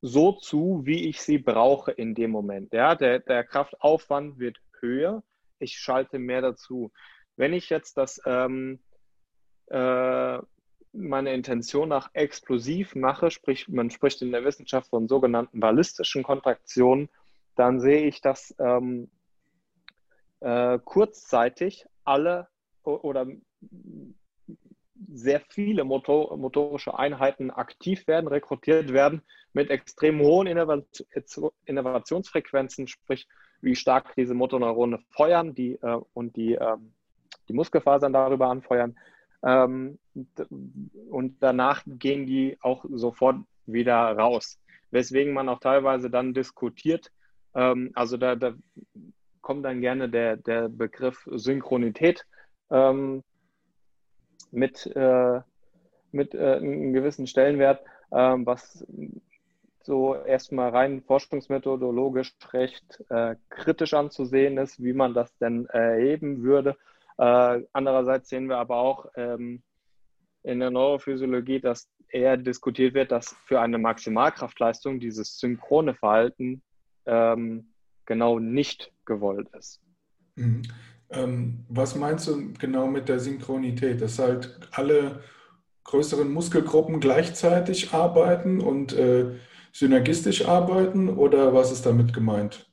so zu, wie ich sie brauche in dem Moment. Ja, der, der Kraftaufwand wird höher, ich schalte mehr dazu. Wenn ich jetzt das ähm, äh, meine Intention nach explosiv mache, sprich, man spricht in der Wissenschaft von sogenannten ballistischen Kontraktionen, dann sehe ich, dass ähm, äh, kurzzeitig alle oder sehr viele Motor, motorische Einheiten aktiv werden, rekrutiert werden mit extrem hohen Innovationsfrequenzen, sprich wie stark diese Motoneurone feuern die, äh, und die, äh, die Muskelfasern darüber anfeuern. Ähm, und danach gehen die auch sofort wieder raus. Weswegen man auch teilweise dann diskutiert, ähm, also da, da, kommt dann gerne der, der Begriff Synchronität ähm, mit, äh, mit äh, einem gewissen Stellenwert, ähm, was so erstmal rein forschungsmethodologisch recht äh, kritisch anzusehen ist, wie man das denn erheben würde. Äh, andererseits sehen wir aber auch ähm, in der Neurophysiologie, dass eher diskutiert wird, dass für eine Maximalkraftleistung dieses synchrone Verhalten ähm, genau nicht gewollt ist. Mhm. Ähm, was meinst du genau mit der Synchronität? Dass halt alle größeren Muskelgruppen gleichzeitig arbeiten und äh, synergistisch arbeiten oder was ist damit gemeint?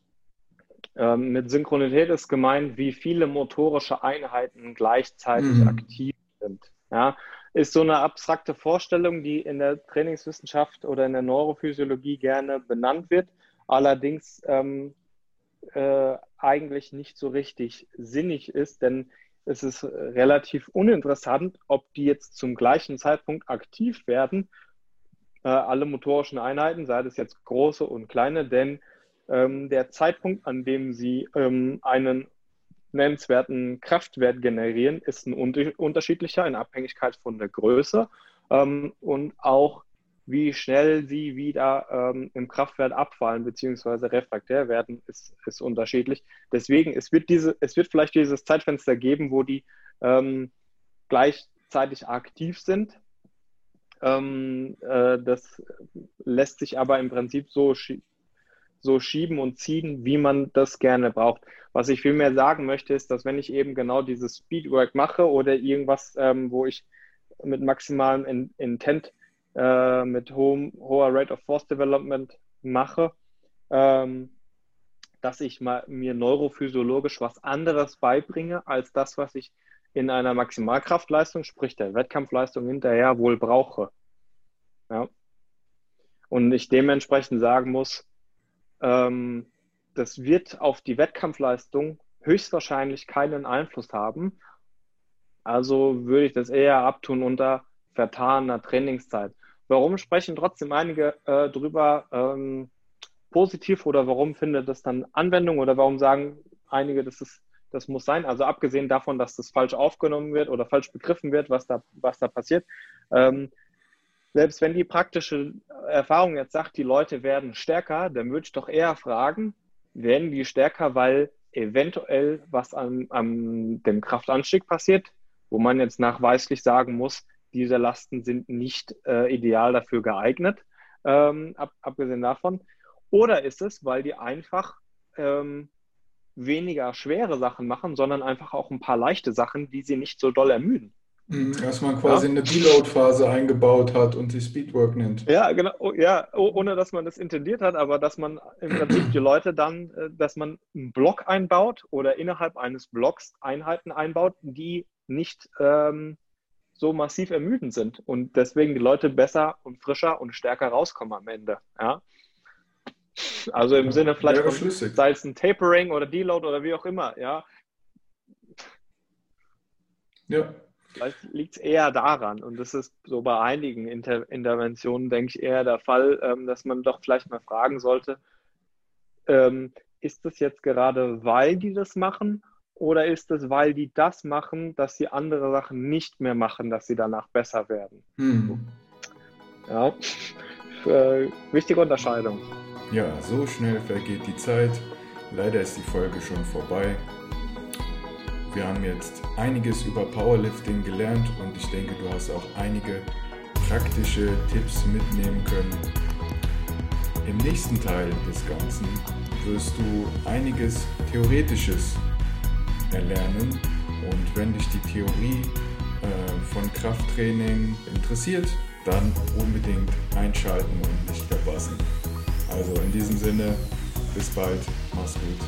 Ähm, mit Synchronität ist gemeint, wie viele motorische Einheiten gleichzeitig mhm. aktiv sind. Ja, ist so eine abstrakte Vorstellung, die in der Trainingswissenschaft oder in der Neurophysiologie gerne benannt wird, allerdings ähm, äh, eigentlich nicht so richtig sinnig ist, denn es ist relativ uninteressant, ob die jetzt zum gleichen Zeitpunkt aktiv werden, äh, alle motorischen Einheiten, sei das jetzt große und kleine, denn ähm, der Zeitpunkt, an dem sie ähm, einen nennenswerten Kraftwert generieren, ist ein unterschiedlicher in Abhängigkeit von der Größe ähm, und auch wie schnell sie wieder ähm, im Kraftwert abfallen bzw. refraktär werden, ist, ist unterschiedlich. Deswegen, es wird, diese, es wird vielleicht dieses Zeitfenster geben, wo die ähm, gleichzeitig aktiv sind. Ähm, äh, das lässt sich aber im Prinzip so, schie so schieben und ziehen, wie man das gerne braucht. Was ich vielmehr sagen möchte, ist, dass wenn ich eben genau dieses Speedwork mache oder irgendwas, ähm, wo ich mit maximalem In Intent äh, mit hohem, hoher Rate of Force Development mache, ähm, dass ich mal, mir neurophysiologisch was anderes beibringe, als das, was ich in einer Maximalkraftleistung, sprich der Wettkampfleistung hinterher wohl brauche. Ja. Und ich dementsprechend sagen muss, ähm, das wird auf die Wettkampfleistung höchstwahrscheinlich keinen Einfluss haben. Also würde ich das eher abtun unter vertaner Trainingszeit. Warum sprechen trotzdem einige äh, drüber ähm, positiv oder warum findet das dann Anwendung oder warum sagen einige, das, ist, das muss sein? Also abgesehen davon, dass das falsch aufgenommen wird oder falsch begriffen wird, was da, was da passiert. Ähm, selbst wenn die praktische Erfahrung jetzt sagt, die Leute werden stärker, dann würde ich doch eher fragen, werden die stärker, weil eventuell was an, an dem Kraftanstieg passiert, wo man jetzt nachweislich sagen muss, diese Lasten sind nicht äh, ideal dafür geeignet, ähm, ab, abgesehen davon. Oder ist es, weil die einfach ähm, weniger schwere Sachen machen, sondern einfach auch ein paar leichte Sachen, die sie nicht so doll ermüden. Mhm, dass man quasi ja. eine Deload-Phase eingebaut hat und sie Speedwork nennt. Ja, genau. Oh, ja, ohne dass man das intendiert hat, aber dass man im Prinzip die Leute dann, äh, dass man einen Block einbaut oder innerhalb eines Blocks Einheiten einbaut, die nicht ähm, so massiv ermüdend sind und deswegen die Leute besser und frischer und stärker rauskommen am Ende. Ja? Also im ja, Sinne vielleicht von, sei es ein Tapering oder Deload oder wie auch immer, ja. Ja. Vielleicht liegt es eher daran und das ist so bei einigen Inter Interventionen, denke ich, eher der Fall, ähm, dass man doch vielleicht mal fragen sollte, ähm, ist das jetzt gerade, weil die das machen oder ist es, weil die das machen, dass sie andere Sachen nicht mehr machen, dass sie danach besser werden? Hm. Ja, (laughs) äh, wichtige Unterscheidung. Ja, so schnell vergeht die Zeit. Leider ist die Folge schon vorbei. Wir haben jetzt einiges über Powerlifting gelernt und ich denke, du hast auch einige praktische Tipps mitnehmen können. Im nächsten Teil des Ganzen wirst du einiges Theoretisches erlernen. Und wenn dich die Theorie äh, von Krafttraining interessiert, dann unbedingt einschalten und nicht verpassen. Also in diesem Sinne, bis bald, mach's gut.